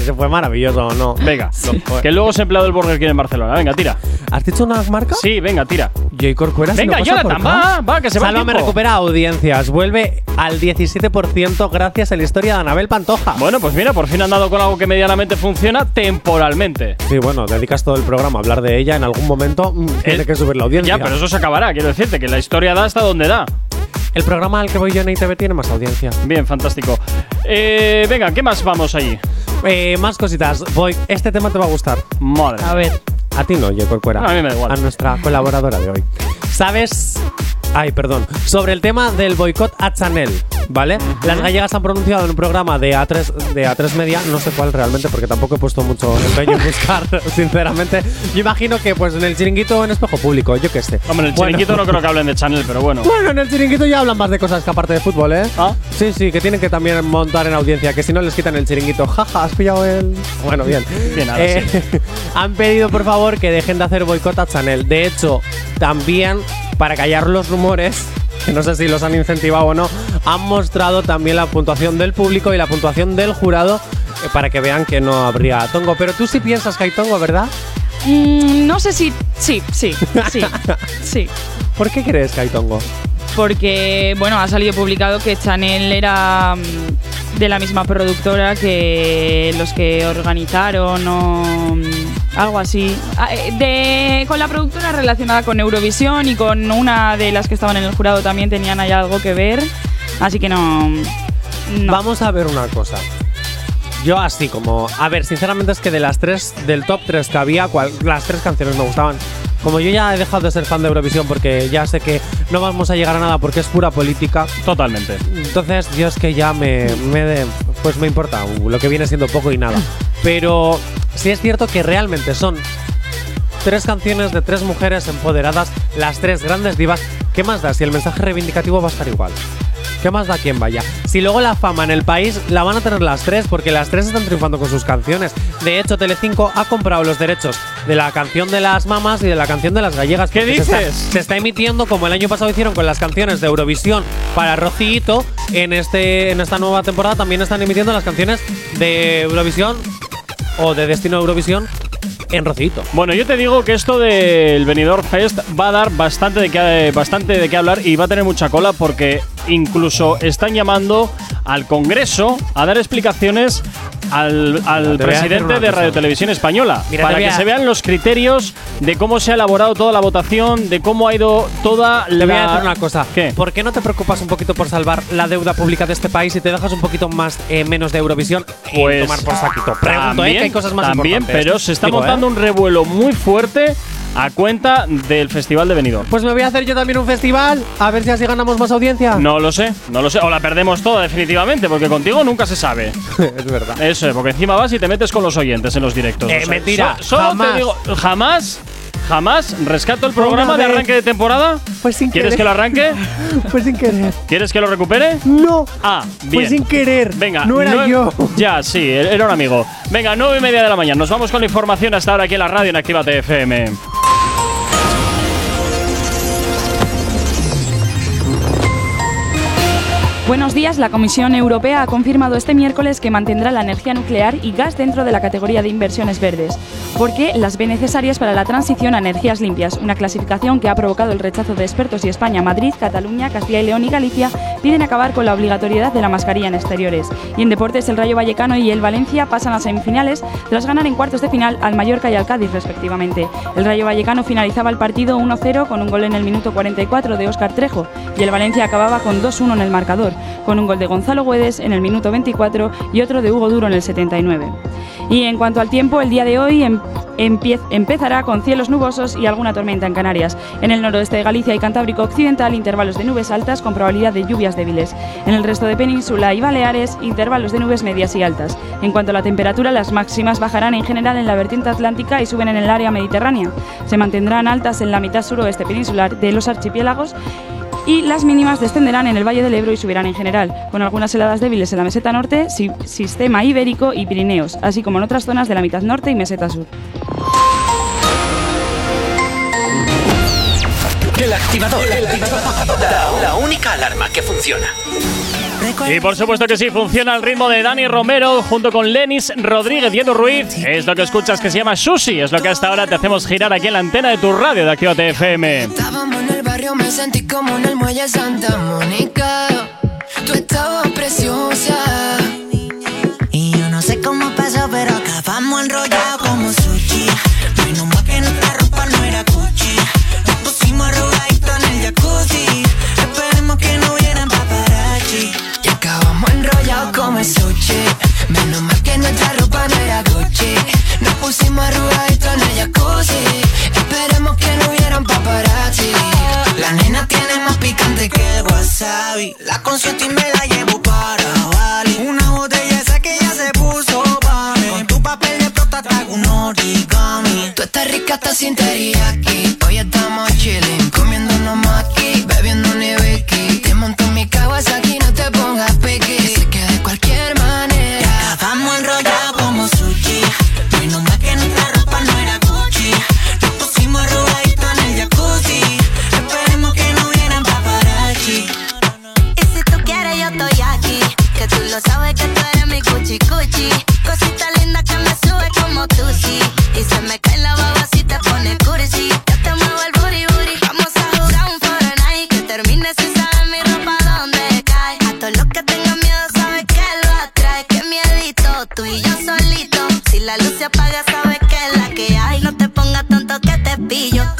Ese fue maravilloso, ¿no? Venga, que luego es empleado del Burger King en Barcelona. Venga, tira. ¿Has dicho una marca? Sí, venga, tira. J. Corcuera, si Venga, Jonathan, va, va, que se va el tiempo. recupera audiencias. Vuelve al 17% gracias a la historia de Anabel Pantoja. Bueno, pues mira, por fin han dado con algo que medianamente funciona temporalmente. Sí, bueno, dedicas todo el programa a hablar de ella. En algún momento mm, tiene El- que subir la audiencia. Ya, pero eso se acabará, quiero decirte, que la historia da hasta donde da. El programa al que voy yo en ITV tiene más audiencia. Bien, fantástico. Eh, venga, ¿qué más vamos allí? Eh, más cositas. Voy. Este tema te va a gustar. Madre. A ver. A ti no, J. Corcuera. A mí me da igual. A nuestra colaboradora de hoy. ¿Sabes? Ay, perdón. Sobre el tema del boicot a Chanel, ¿vale? Las gallegas han pronunciado en un programa de A3, de A3 Media, no sé cuál realmente, porque tampoco he puesto mucho empeño en buscar, sinceramente. Yo imagino que pues en el chiringuito en espejo público, yo qué sé. Hombre, en el Bueno. chiringuito no creo que hablen de Chanel, pero bueno. Bueno, en el chiringuito ya hablan más de cosas que aparte de fútbol, ¿eh? ¿Ah? Sí, sí, que tienen que también montar en audiencia, que si no les quitan el chiringuito. Jaja, has pillado el. Bueno, bien. Bien, ahora Eh, han pedido, por favor, que dejen de hacer boicot a Chanel. De hecho, también, para callar los rumores, que no sé si los han incentivado o no, han mostrado también la puntuación del público y la puntuación del jurado eh, para que vean que no habría tongo. Pero tú sí piensas que hay tongo, ¿verdad? Mm, no sé si. Sí, sí, sí. sí. ¿Por qué crees que hay tongo? Porque, bueno, ha salido publicado que Chanel era mm, de la misma productora que los que organizaron o mm, algo así. Ah, eh, De, con la productora relacionada con Eurovisión y con una de las que estaban en el jurado también tenían ahí algo que ver. Así que no. no. Vamos a ver una cosa. Yo así como, a ver, sinceramente es que de las tres, del top 3 que había, cual- las tres canciones me gustaban. Como yo ya he dejado de ser fan de Eurovisión porque ya sé que no vamos a llegar a nada porque es pura política, Totalmente. entonces yo es que ya me, me de- pues me importa lo que viene siendo poco y nada. Pero sí es cierto que realmente son tres canciones de tres mujeres empoderadas, las tres grandes divas. ¿Qué más da si el mensaje reivindicativo va a estar igual? ¿Qué más da quien vaya? Si luego la fama en el país la van a tener las tres, porque las tres están triunfando con sus canciones. De hecho, Telecinco ha comprado los derechos de la canción de las mamas y de la canción de las gallegas. ¿Qué porque se está- dices? Se está, emitiendo como el año pasado hicieron con las canciones de Eurovisión para Rocito. En, este, en esta nueva temporada también están emitiendo las canciones de Eurovisión o de Destino Eurovisión en Rocito. Bueno, yo te digo que esto del Benidorm Fest va a dar bastante de qué, bastante de qué hablar y va a tener mucha cola porque incluso están llamando al Congreso a dar explicaciones al, al Te presidente de. Radio Televisión Española Mira, para te que a- se vean los criterios de cómo se ha elaborado toda la votación, de cómo ha ido toda Te la. voy a decir una cosa. ¿Qué? ¿Por qué no te preocupas un poquito por salvar la deuda pública de este país y te dejas un poquito más eh, menos de Eurovisión y Pues tomar por saquito? Pregunto, ¿eh? Que hay cosas más también, importantes. pero se está Digo, montando ¿eh? un revuelo muy fuerte a cuenta del Festival de Benidorm. Pues me voy a hacer yo también un festival, a ver si así ganamos más audiencia. No lo sé, no lo sé. O la perdemos toda definitivamente, porque contigo nunca se sabe. es verdad. Eso es, porque encima vas y te metes con los oyentes en los directos. Eh, O sea, mentira, so- solo jamás. te digo, jamás, jamás rescato el programa de arranque de temporada. Pues sin ¿Quieres querer. que lo arranque? Pues sin querer. ¿Quieres que lo recupere? No. Ah, Pues bien. sin querer. Venga, No era yo. Ya, sí, era un amigo. Venga, nueve y media de la mañana. Nos vamos con la información hasta ahora aquí en la radio en Actívate FM. Buenos días. La Comisión Europea ha confirmado este miércoles que mantendrá la energía nuclear y gas dentro de la categoría de inversiones verdes, porque las ve necesarias para la transición a energías limpias, una clasificación que ha provocado el rechazo de expertos y España, Madrid, Cataluña, Castilla y León y Galicia piden acabar con la obligatoriedad de la mascarilla en exteriores. Y en deportes, el Rayo Vallecano y el Valencia pasan a semifinales tras ganar en cuartos de final al Mallorca y al Cádiz, respectivamente. El Rayo Vallecano finalizaba el partido 1-0 con un gol en el minuto 44 de Óscar Trejo y el Valencia acababa con 2-1 en el marcador, con un gol de Gonzalo Guedes en el minuto 24 y otro de Hugo Duro en el 79. Y en cuanto al tiempo, el día de hoy en em- empezará con cielos nubosos y alguna tormenta en Canarias. En el noroeste de Galicia y Cantábrico Occidental, intervalos de nubes altas con probabilidad de lluvias débiles. En el resto de península y Baleares, intervalos de nubes medias y altas. En cuanto a la temperatura, las máximas bajarán en general en la vertiente atlántica y suben en el área mediterránea. Se mantendrán altas en la mitad suroeste peninsular de los archipiélagos y las mínimas descenderán en el Valle del Ebro y subirán en general, con algunas heladas débiles en la meseta norte, si- sistema ibérico y Pirineos, así como en otras zonas de la mitad norte y meseta sur. El activador. La, la única alarma que funciona. Y por supuesto que sí, funciona al ritmo de Dani Romero junto con Lenis Rodríguez y Edu Ruiz. Es lo que escuchas que se llama Sushi, es lo que hasta ahora te hacemos girar aquí en la antena de tu radio de Actívate FM. Estábamos en el barrio, me sentí como en el muelle Santa Mónica. Tú estabas preciosa. Y yo no sé cómo pasó, pero acabamos enrollados como Pusimos arrugaditos en el jacuzzi. Esperemos que no hubieran paparazzi. La nena tiene más picante que el wasabi. La consuelto y me la llevo para Bali. Una botella esa que ya se puso pa' mí. Con tu papel de plata te hago un origami. Tú estás rica hasta sin teriyaki. Hoy estamos chilling, comiéndonos maki,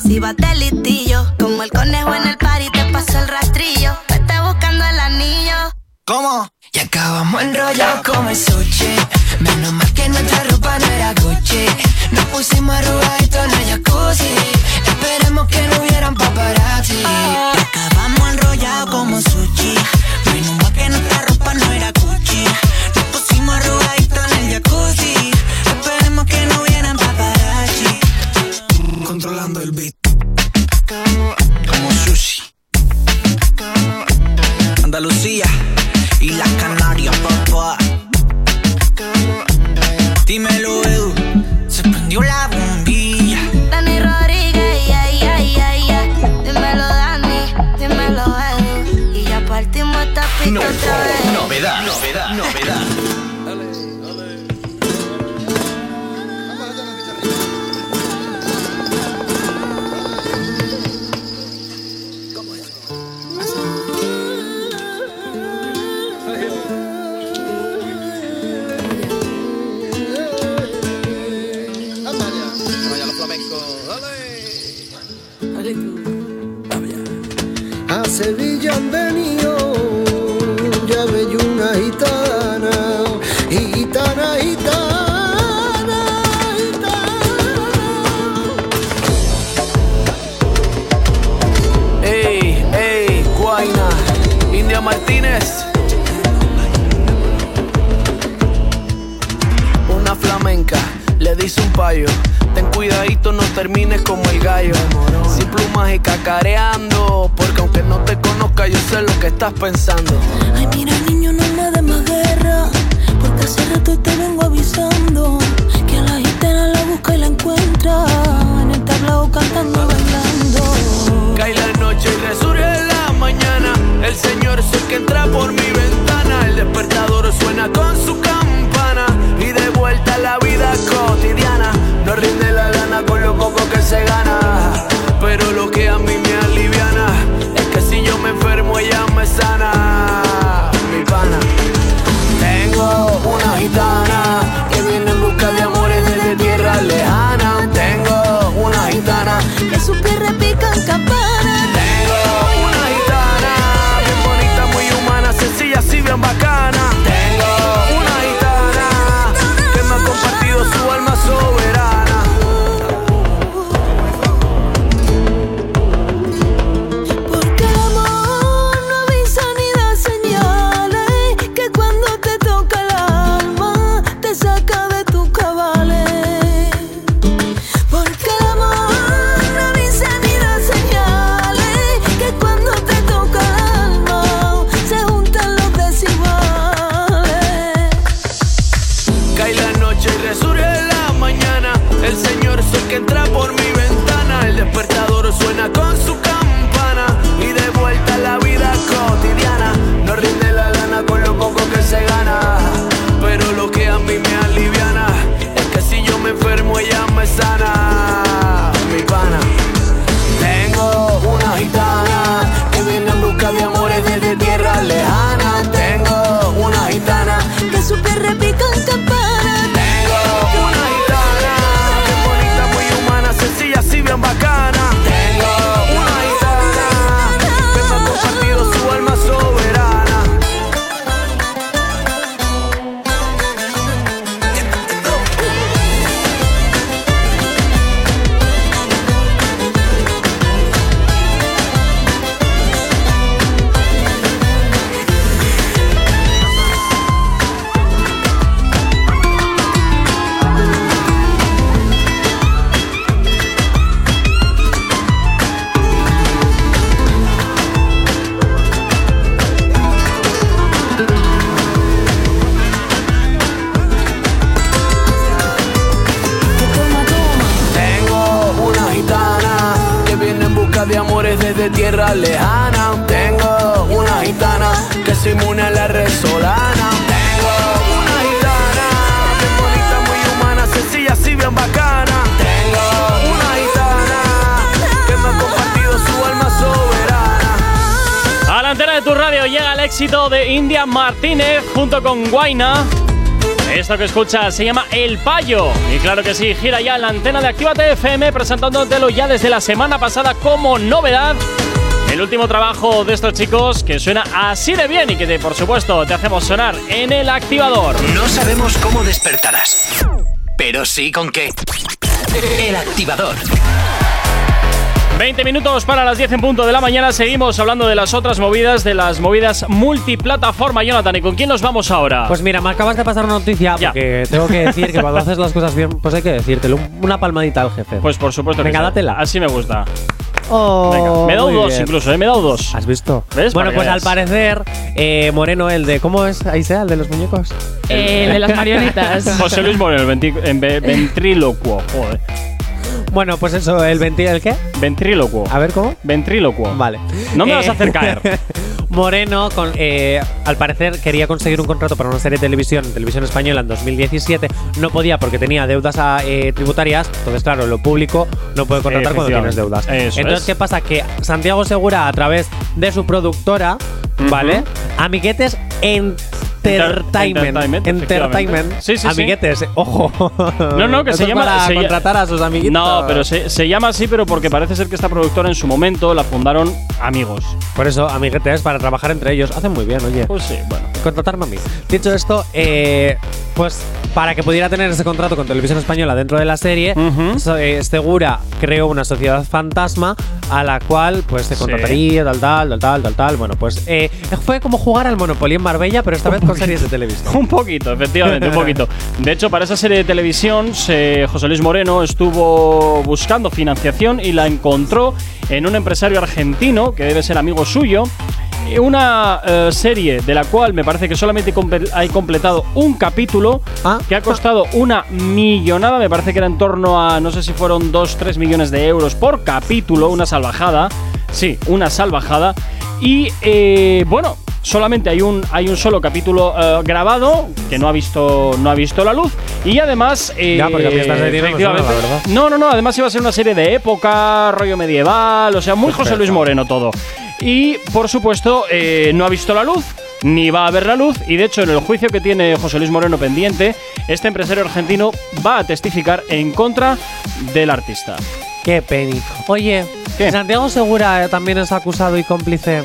Si vas de listillo, como el conejo en el party, te paso el rastrillo. Vete buscando el anillo. ¿Cómo? Y acabamos enrollados como el sushi. Menos mal que nuestra ropa no era Gucci. Nos pusimos arrugaditos en el jacuzzi. Esperemos que no hubieran paparazzi. Acabamos y las Canarias, papá. Dímelo, Edu. Se prendió la bombilla. Dani Rodríguez, yeah, yeah, yeah, yeah. Dímelo, Dani, dímelo, Edu. Y ya partimos esta pista No- otra vez. Payo. Ten cuidadito, no termines como el gallo. Sin plumas y cacareando. Porque aunque no te conozca, yo sé lo que estás pensando. Ay, mira, niño, no me des más guerra. Porque hace rato te vengo avisando. Que a la gitana la busca y la encuentra. En el tablao cantando, bailando. Cae la noche y resurge la mañana. El Señor es el que entra por mi ventana. El despertador suena con su campana. Y de vuelta a la vida cotidiana. No rinde la gana con lo poco que se gana. Pero lo que a mí me aliviana es que si yo me enfermo, ella me sana. Mi pana. Tengo una gitana que viene en busca de amores desde tierra lejana. De India Martínez junto con Guaina. Esto que escuchas se llama El Payo. Y claro que sí, gira ya la antena de Actívate FM presentándotelo ya desde la semana pasada como novedad. El último trabajo de estos chicos que suena así de bien y que te- por supuesto te hacemos sonar en el activador. No sabemos cómo despertarás, pero sí con qué. El activador. 20 minutos para las 10 en punto de la mañana. Seguimos hablando de las otras movidas, de las movidas multiplataforma. Jonathan, ¿y con quién nos vamos ahora? Pues mira, me acabas de pasar una noticia porque tengo que decir que cuando haces las cosas bien, pues hay que decírtelo. Un- Una palmadita al jefe. Pues por supuesto Venga, dátela. Así me gusta. Oh, Venga, me he dado dos bien. incluso, ¿eh? Me he dado dos. ¿Has visto? ¿Ves? Bueno, pues al parecer, eh, Moreno, el de. ¿Cómo es? Ahí sea, el de los muñecos. Eh, el de las marionetas. José Luis Moreno, el venti- en ve- ventrílocuo. Joder. Bueno, pues eso, el 20. ¿El qué? Ventrílocuo. A ver, ¿cómo? Ventrílocuo. Vale. No me Eh, vas a hacer caer. Moreno, con, eh, al parecer, quería conseguir un contrato para una serie de televisión en televisión española en 2017. No podía porque tenía deudas ah, eh, tributarias. Entonces, claro, lo público no puede contratar cuando tienes deudas. Eso Entonces, es. ¿qué pasa? Que Santiago Segura, a través de su productora, ¿vale? Amiguetes Entertainment. Entertainment, Entertainment. Sí, sí, sí. Amiguetes, eh, ojo. No, no, que Eso se llama. Para se contratar a sus amiguitos. No, pero se, se llama así, pero porque parece ser que esta productora en su momento la fundaron amigos. Por eso, amiguetes, para trabajar entre ellos. Hacen muy bien, oye. Pues sí, bueno. Contratarme a mí. Dicho esto, eh, pues para que pudiera tener ese contrato con Televisión Española dentro de la serie, so- eh, Segura creó una sociedad fantasma a la cual pues se contrataría, tal, tal, tal, tal, tal, tal. Bueno, pues eh, fue como jugar al Monopoly en Marbella, pero esta vez con series de televisión. Un poquito, efectivamente, un poquito. De hecho, para esa serie de televisión, José Luis Moreno estuvo buscando financiación y la encontró en un empresario argentino, que debe ser amigo suyo. Una eh, serie de la cual me parece que solamente hay completado un capítulo, que ha costado una millonada, me parece que era en torno a, no sé si fueron 2-3 millones de euros por capítulo, una salvajada. Sí, una salvajada. Y eh, bueno, solamente hay un, hay un solo capítulo eh, grabado que no ha visto no ha visto la luz y además eh, Ya, porque esta serie no me suena, la efectivamente- verdad. no no no además iba a ser una serie de época rollo medieval o sea muy José Luis Moreno todo y por supuesto eh, no ha visto la luz ni va a ver la luz y de hecho en el juicio que tiene José Luis Moreno pendiente este empresario argentino va a testificar en contra del artista Qué peni. Oye, si Santiago Segura eh, también es acusado y cómplice.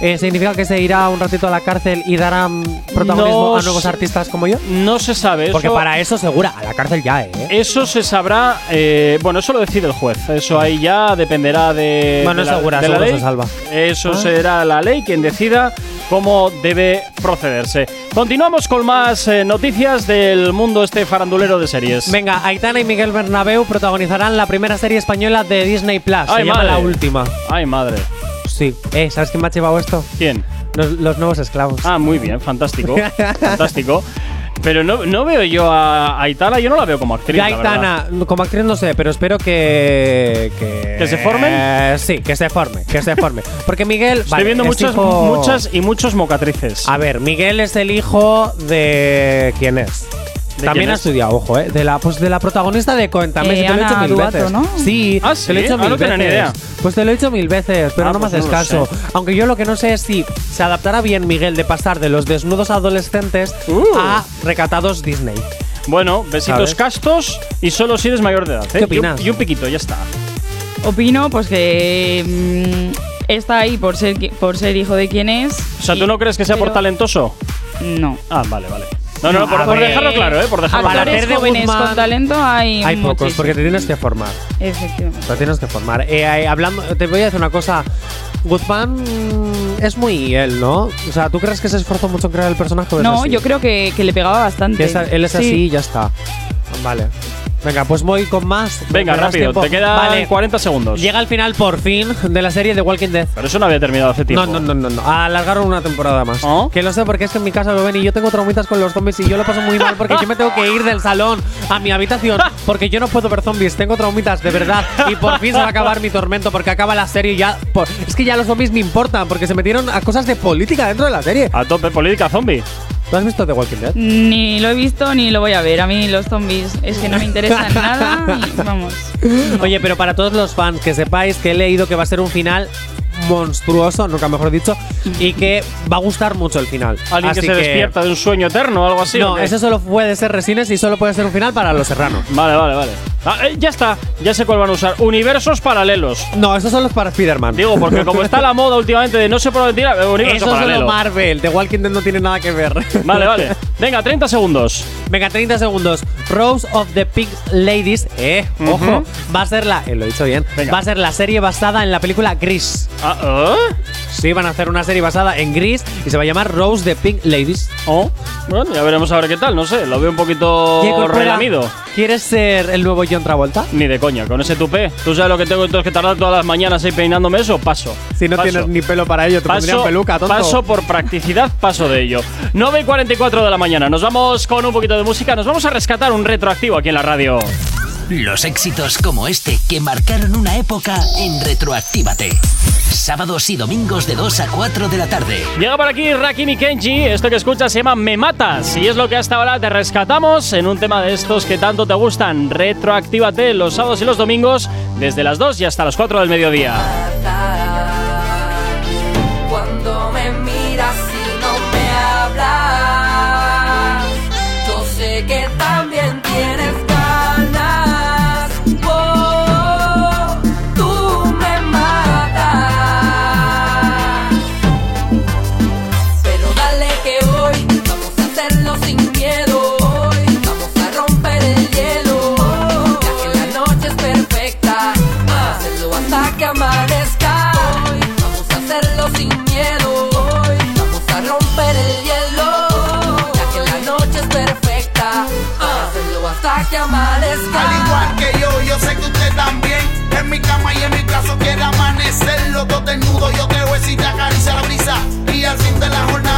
Eh, ¿Significa que se irá un ratito a la cárcel y dará mm, protagonismo No a nuevos artistas como yo? no se sabe Porque eso- para eso Segura, a la cárcel ya, ¿eh? Eso se sabrá, eh, bueno, eso lo decide el juez. Eso ahí ya dependerá de. Bueno, de la, segura, de la seguro ley. se salva. Eso Ah. será la ley quien decida cómo debe procederse. Continuamos con más eh, noticias del mundo este farandulero de series. Venga, Aitana y Miguel Bernabeu protagonizarán la primera serie española de Disney Plus. Se Ay, llama madre. La Última. Ay, madre. Sí. Eh, ¿sabes quién me ha llevado esto? ¿Quién? Los, los nuevos esclavos. Ah, muy bien, fantástico. fantástico. Pero no, no veo yo a Aitana, yo no la veo como actriz. La. Aitana, como actriz no sé, pero espero que. ¿Que, ¿Que se formen? Eh, sí, que se forme, que se forme. Porque Miguel. Estoy vale, viendo es muchas, hijo- muchas y muchos mocatrices. A ver, Miguel es el hijo de. ¿Quién es? ¿De También ha es? estudiado, ojo, ¿eh? De la, pues de la protagonista de. También Eh, sí te lo he Ana hecho mil Duato, veces. ¿no? Sí, ¿Ah, te lo he sí? hecho Ah, mil no tenía veces. ni idea. Pues te lo he hecho mil veces, pero Ah, no me pues haces no lo caso. Aunque yo lo que no sé es si se adaptará bien Miguel de pasar de los desnudos adolescentes Uh. a recatados Disney. Bueno, besitos ¿Sabes? castos y solo si eres mayor de edad. ¿eh? ¿Qué opinas? Y un, y un piquito, ya está. Opino pues que mm, está ahí por ser, qui- por ser hijo de quien es. O sea, ¿tú no crees que sea por pero- talentoso? No. Ah, vale, vale. No, no, por, dejarlo claro, ¿eh? Por dejarlo claro. Actores hacer de jóvenes Guzmán con talento hay, Hay pocos, muchísimos. porque te tienes que formar. Efectivamente. Te tienes que formar. Eh, eh, hablando, te voy a decir una cosa. Guzmán es muy él, ¿no? O sea, ¿tú crees que se esforzó mucho en crear el personaje? o es No, así? yo creo que, que le pegaba bastante. Que es- él es Sí. así y ya está. Vale. Venga, pues voy con más. Venga, ¿Me das rápido, te quedan Vale. 40 segundos. Llega el final por fin de la serie de Walking Dead. Pero eso no había terminado hace tiempo. No, no, no, no, no. Alargaron una temporada más. ¿Oh? Que lo sé porque es que en mi casa lo ven y yo tengo traumitas con los zombies y yo lo paso muy mal porque yo me tengo que ir del salón a mi habitación porque yo no puedo ver zombies. Tengo traumitas, de verdad. Y por fin se va a acabar mi tormento porque acaba la serie y ya. por- es que ya los zombies me importan porque se metieron a cosas de política dentro de la serie. A tope, política zombie. ¿Tú has visto The Walking Dead? Ni lo he visto ni lo voy a ver. A mí los zombies es que no me interesan nada. y vamos. Oye, pero para todos los fans, que sepáis que he leído que va a ser un final monstruoso, nunca mejor dicho, y que va a gustar mucho el final. Alguien Así que se despierta de un sueño eterno o algo así. ¿o No, eso solo puede ser Resines y solo puede ser un final para los serranos. Vale, vale, vale. Ah, eh, ya está, ya sé cuál van a usar. Universos paralelos. No, esos son los para Spider-Man. Digo, porque como está la moda últimamente de no sé por dónde tirar, universo Eso es paralelo. solo Marvel. The Walking Dead no tiene nada que ver. Vale, vale. Venga, 30 segundos. Venga, 30 segundos. Rose of the Pink Ladies, eh, ojo, va a ser la, eh, lo he dicho bien, Venga. va a ser la serie basada en la película Gris. Ah, ¿eh? Sí, van a hacer una serie basada en Gris y se va a llamar Rose the Pink Ladies. Oh, bueno, ya veremos a ver qué tal, no sé, lo veo un poquito relamido. ¿Quieres ser el nuevo John Travolta? Ni de coña, con ese tupé. ¿Tú sabes lo que tengo entonces que tardar todas las mañanas ahí peinándome eso? Paso. Si no Paso. tienes ni pelo para ello, te pondrían Paso, peluca, tonto. paso por practicidad, paso de ello. 9 y 44 de la mañana. Nos vamos con un poquito de música. Nos vamos a rescatar un retroactivo aquí en la radio. Los éxitos como este que marcaron una época en Retroactívate. Sábados y domingos de 2 a 4 de la tarde. Llega por aquí Rakim y Kenji. Esto que escuchas se llama Me Matas. Y es lo que hasta ahora te rescatamos en un tema de estos que tanto te gustan. Retroactívate los sábados y los domingos desde las 2 y hasta las 4 del mediodía. Que amanezca. Al igual que yo, yo sé que usted también. En mi cama y en mi brazo quiere amanecer. Los dos desnudos, yo te beso y te acaricia la brisa. Y al fin de la jornada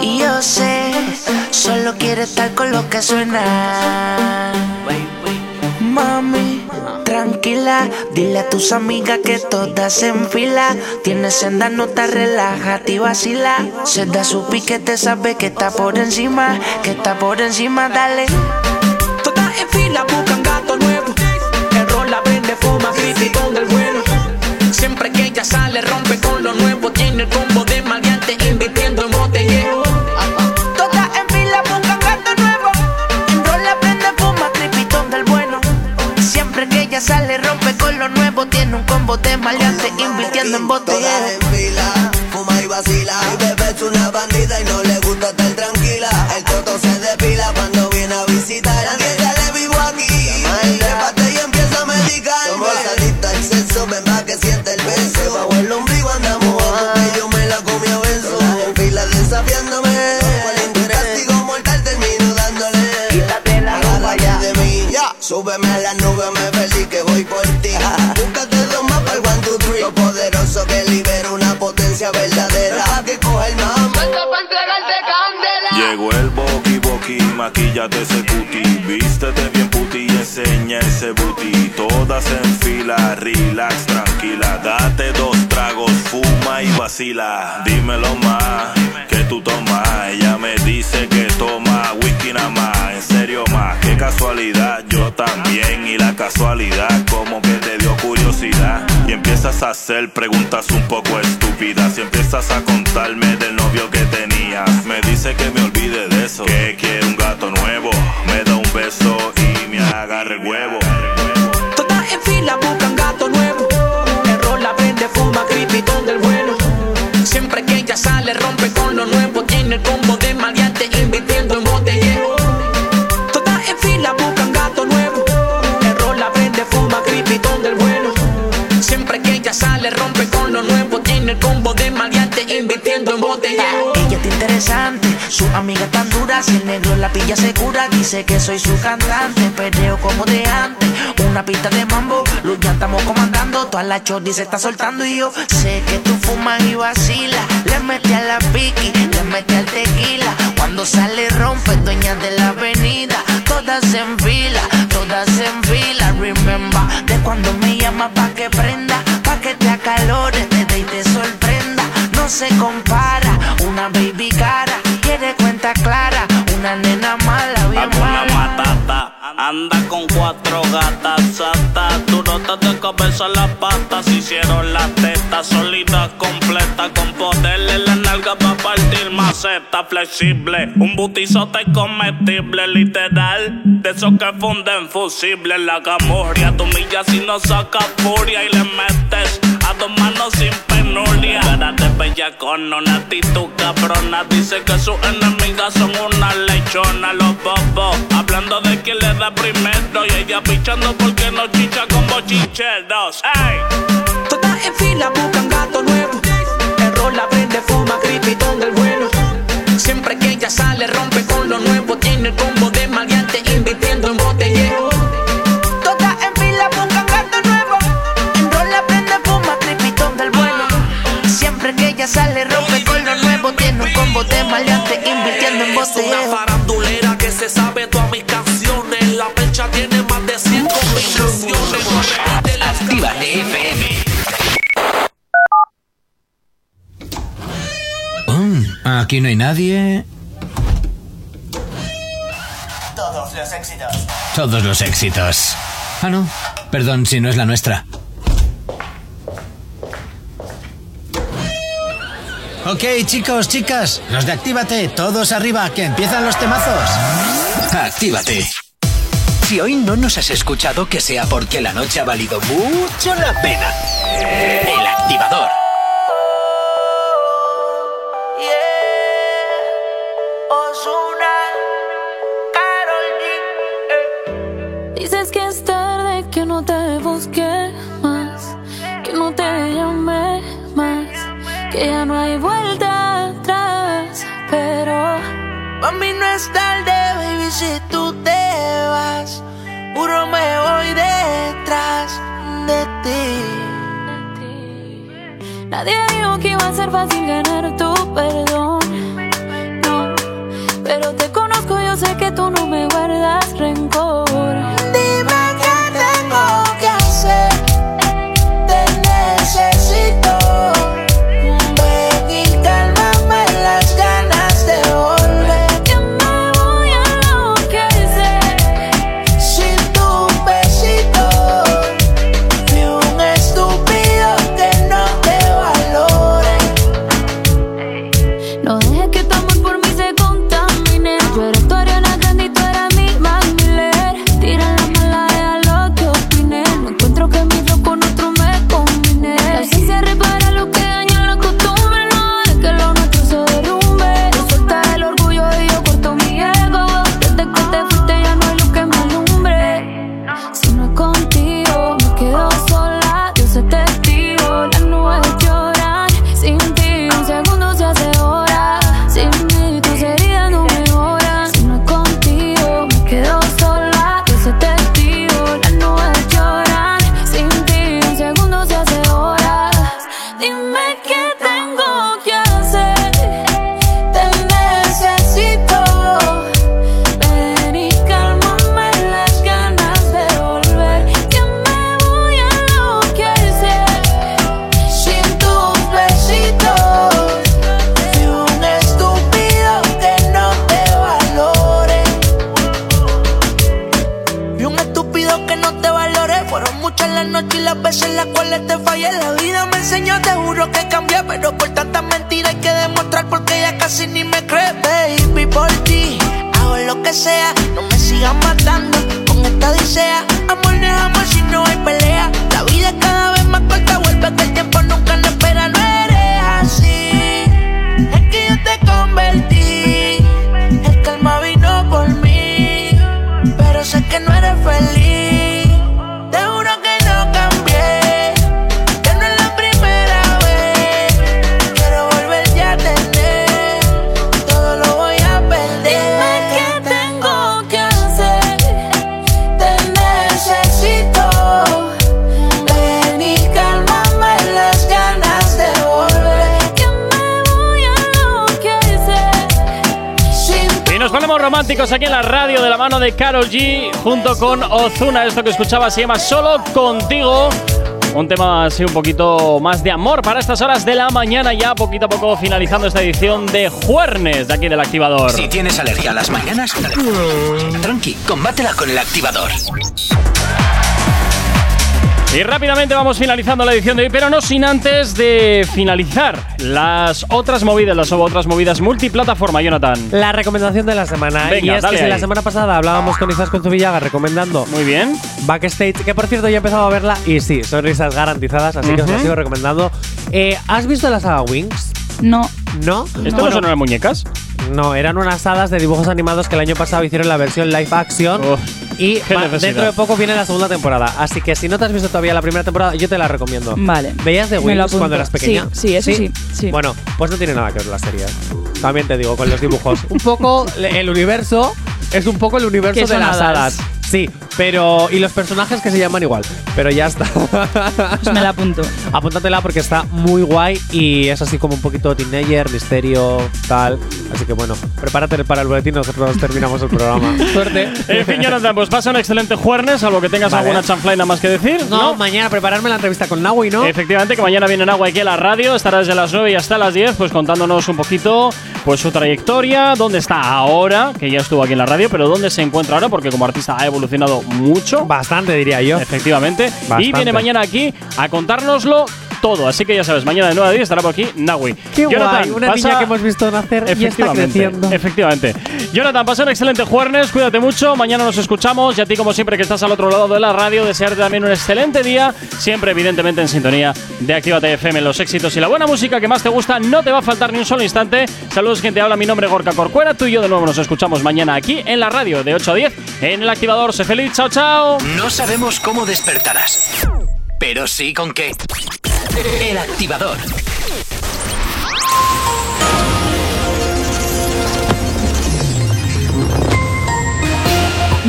Y yo sé, solo quiere estar con lo que suena. Mami, tranquila, dile a tus amigas que todas se fila. Tienes senda nota, relájate y vacila. Se da su piquete, sabe que está por encima, que está por encima, dale. Tiene un combo de maleante, invirtiendo en botellero. Maquillate ese cuti Vístete bien puti y enseña ese booty. Todas en fila, relax, tranquila Date dos tragos, fuma y vacila. Dímelo más, que tú tomas Ella me dice que toma whisky nada más. En serio más, qué casualidad Yo también. Y la casualidad Como que te dio curiosidad. Y empiezas a hacer preguntas un poco estúpidas. Y empiezas a contarme del novio que tenías. Me dice que me olvide de eso amiga tan dura, si el negro la pilla segura, dice que soy su cantante, perreo como de antes, una pista de mambo, luz ya estamos comandando, toda la chordi se está soltando y yo sé que tú fumas y vacilas, le mete a la piqui, le mete al tequila, cuando sale rompe, dueña de la avenida, todas en fila, todas en fila, remember, de cuando me llama pa' que prenda, pa' que te acalores, te dé y te sorprenda, no se compara, una baby cara, anda con cuatro gatas satas. Te de cabeza las patas. Hicieron las tetas sólidas, completas. Con poder en la nalga para partir maceta flexible. Un butizote comestible, literal. De esos que funden fusible. La camorria, tu milla si no saca furia. Y le metes a dos manos sin penuria. Cara de bella con una actitud cabrona. Dice que sus enemigas son una lechona. Los bobos hablando de quién le da primero. Y ella pichando porque no chicha con bochincheros. ¡Ey! Todas en fila buscan gato nuevo. El rol la vende, fuma, cripitón del bueno. Siempre que ella sale, rompe con lo nuevo. Tiene el Es una farandulera que se sabe todas mis canciones. La percha tiene más de 100 combinaciones. Actívate FM. Mm, aquí no hay nadie. Todos los éxitos. Todos los éxitos. Ah, no. Perdón si no es la nuestra. Ok, chicos, chicas, los de Actívate, todos arriba, que empiezan los temazos. Actívate. Si hoy no nos has escuchado, que sea porque la noche ha valido mucho la pena. El activador. Es tarde, baby, si tú te vas. Puro me voy detrás de ti. nadie dijo que iba a ser fácil ganar tu perdón. No, pero te conozco, yo sé que tú no me guardas rencor. Románticos aquí en la radio de la mano de Carol G junto con Ozuna. Esto que escuchaba se llama Solo Contigo. Un tema así un poquito más de amor para estas horas de la mañana, ya poquito a poco finalizando esta edición de Juernes de aquí del Activador. Si tienes alergia a las mañanas, tranqui, combátela con el activador. Y rápidamente vamos finalizando la edición de hoy, pero no sin antes de finalizar las otras movidas, las otras movidas multiplataforma, Jonathan. La recomendación de la semana. Venga, y es dale que si la semana pasada hablábamos con Isas con Zubillaga recomendando Muy bien. Backstage, que por cierto ya he empezado a verla y sí, son risas garantizadas, así que os la sigo recomendando. Eh, ¿Has visto la saga Wings? No. ¿No? ¿Esto no, Bueno, son unas muñecas? No, eran unas hadas de dibujos animados que el año pasado hicieron la versión live action. y va- necesidad. dentro de poco viene la segunda temporada. Así que si no te has visto todavía la primera temporada, yo te la recomiendo. Vale. ¿Veías de Wings cuando eras pequeña? Sí, sí, eso sí, sí. Bueno, pues no tiene nada que ver la serie. También te digo, con los dibujos. un poco el universo es un poco el universo de las hadas. hadas. Sí, pero. Y los personajes que se llaman igual. Pero ya está. Pues me la apunto. Apúntatela porque está muy guay y es así como un poquito teenager, misterio, tal. Así que bueno, prepárate para el boletín, nosotros terminamos el programa. Suerte. En fin, Jonathan, pues pasa un excelente jueves, salvo que tengas Vale. alguna chanflaina más que decir. No, mañana prepararme la entrevista con Naui, ¿no? Efectivamente, que mañana viene Nagua aquí a la radio, estará desde las 9 y hasta las 10, pues contándonos un poquito pues su trayectoria, dónde está ahora, que ya estuvo aquí en la radio, pero dónde se encuentra ahora, porque como artista ha evolucionado mucho. Bastante, diría yo. Efectivamente. Y viene mañana aquí a contárnoslo todo. Así que ya sabes, mañana de 9 a 10 estará por aquí Nawi. Qué Jonathan, guay, una pasa- niña que hemos visto nacer y está Efectivamente, creciendo. efectivamente. Jonathan, pasa un excelente jueves, cuídate mucho, mañana nos escuchamos y a ti como siempre que estás al otro lado de la radio, desearte también un excelente día, siempre evidentemente en sintonía de Actívate FM, los éxitos y la buena música que más te gusta, no te va a faltar ni un solo instante. Saludos, quien te habla, mi nombre es Gorka Corcuera, tú y yo de nuevo nos escuchamos mañana aquí en la radio de 8 a 10 en el activador. Sé feliz, chao, chao. No sabemos cómo despertarás, pero sí con qué. El activador.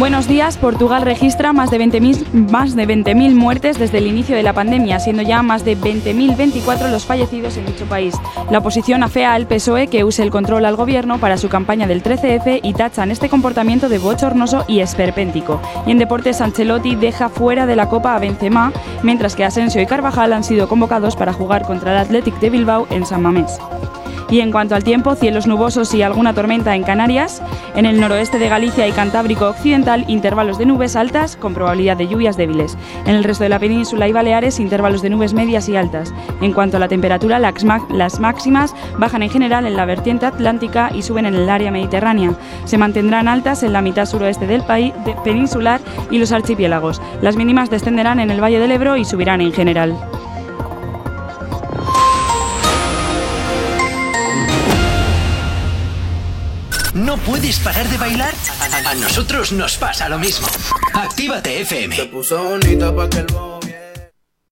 Buenos días. Portugal registra más de 20.000 más de 20.000 muertes desde el inicio de la pandemia, siendo ya más de 20.024 los fallecidos en dicho país. La oposición afea al PSOE que use el control al gobierno para su campaña del 13F y tachan este comportamiento de bochornoso y esperpéntico. Y en deportes, Ancelotti deja fuera de la Copa a Benzema, mientras que Asensio y Carvajal han sido convocados para jugar contra el Athletic de Bilbao en San Mamés. Y en cuanto al tiempo, cielos nubosos y alguna tormenta en Canarias. En el noroeste de Galicia y Cantábrico Occidental, intervalos de nubes altas con probabilidad de lluvias débiles. En el resto de la península y Baleares, intervalos de nubes medias y altas. En cuanto a la temperatura, las, ma- las máximas bajan en general en la vertiente atlántica y suben en el área mediterránea. Se mantendrán altas en la mitad suroeste del país peninsular y los archipiélagos. Las mínimas descenderán en el Valle del Ebro y subirán en general. ¿No puedes parar de bailar? A, nosotros nos pasa lo mismo. Actívate FM.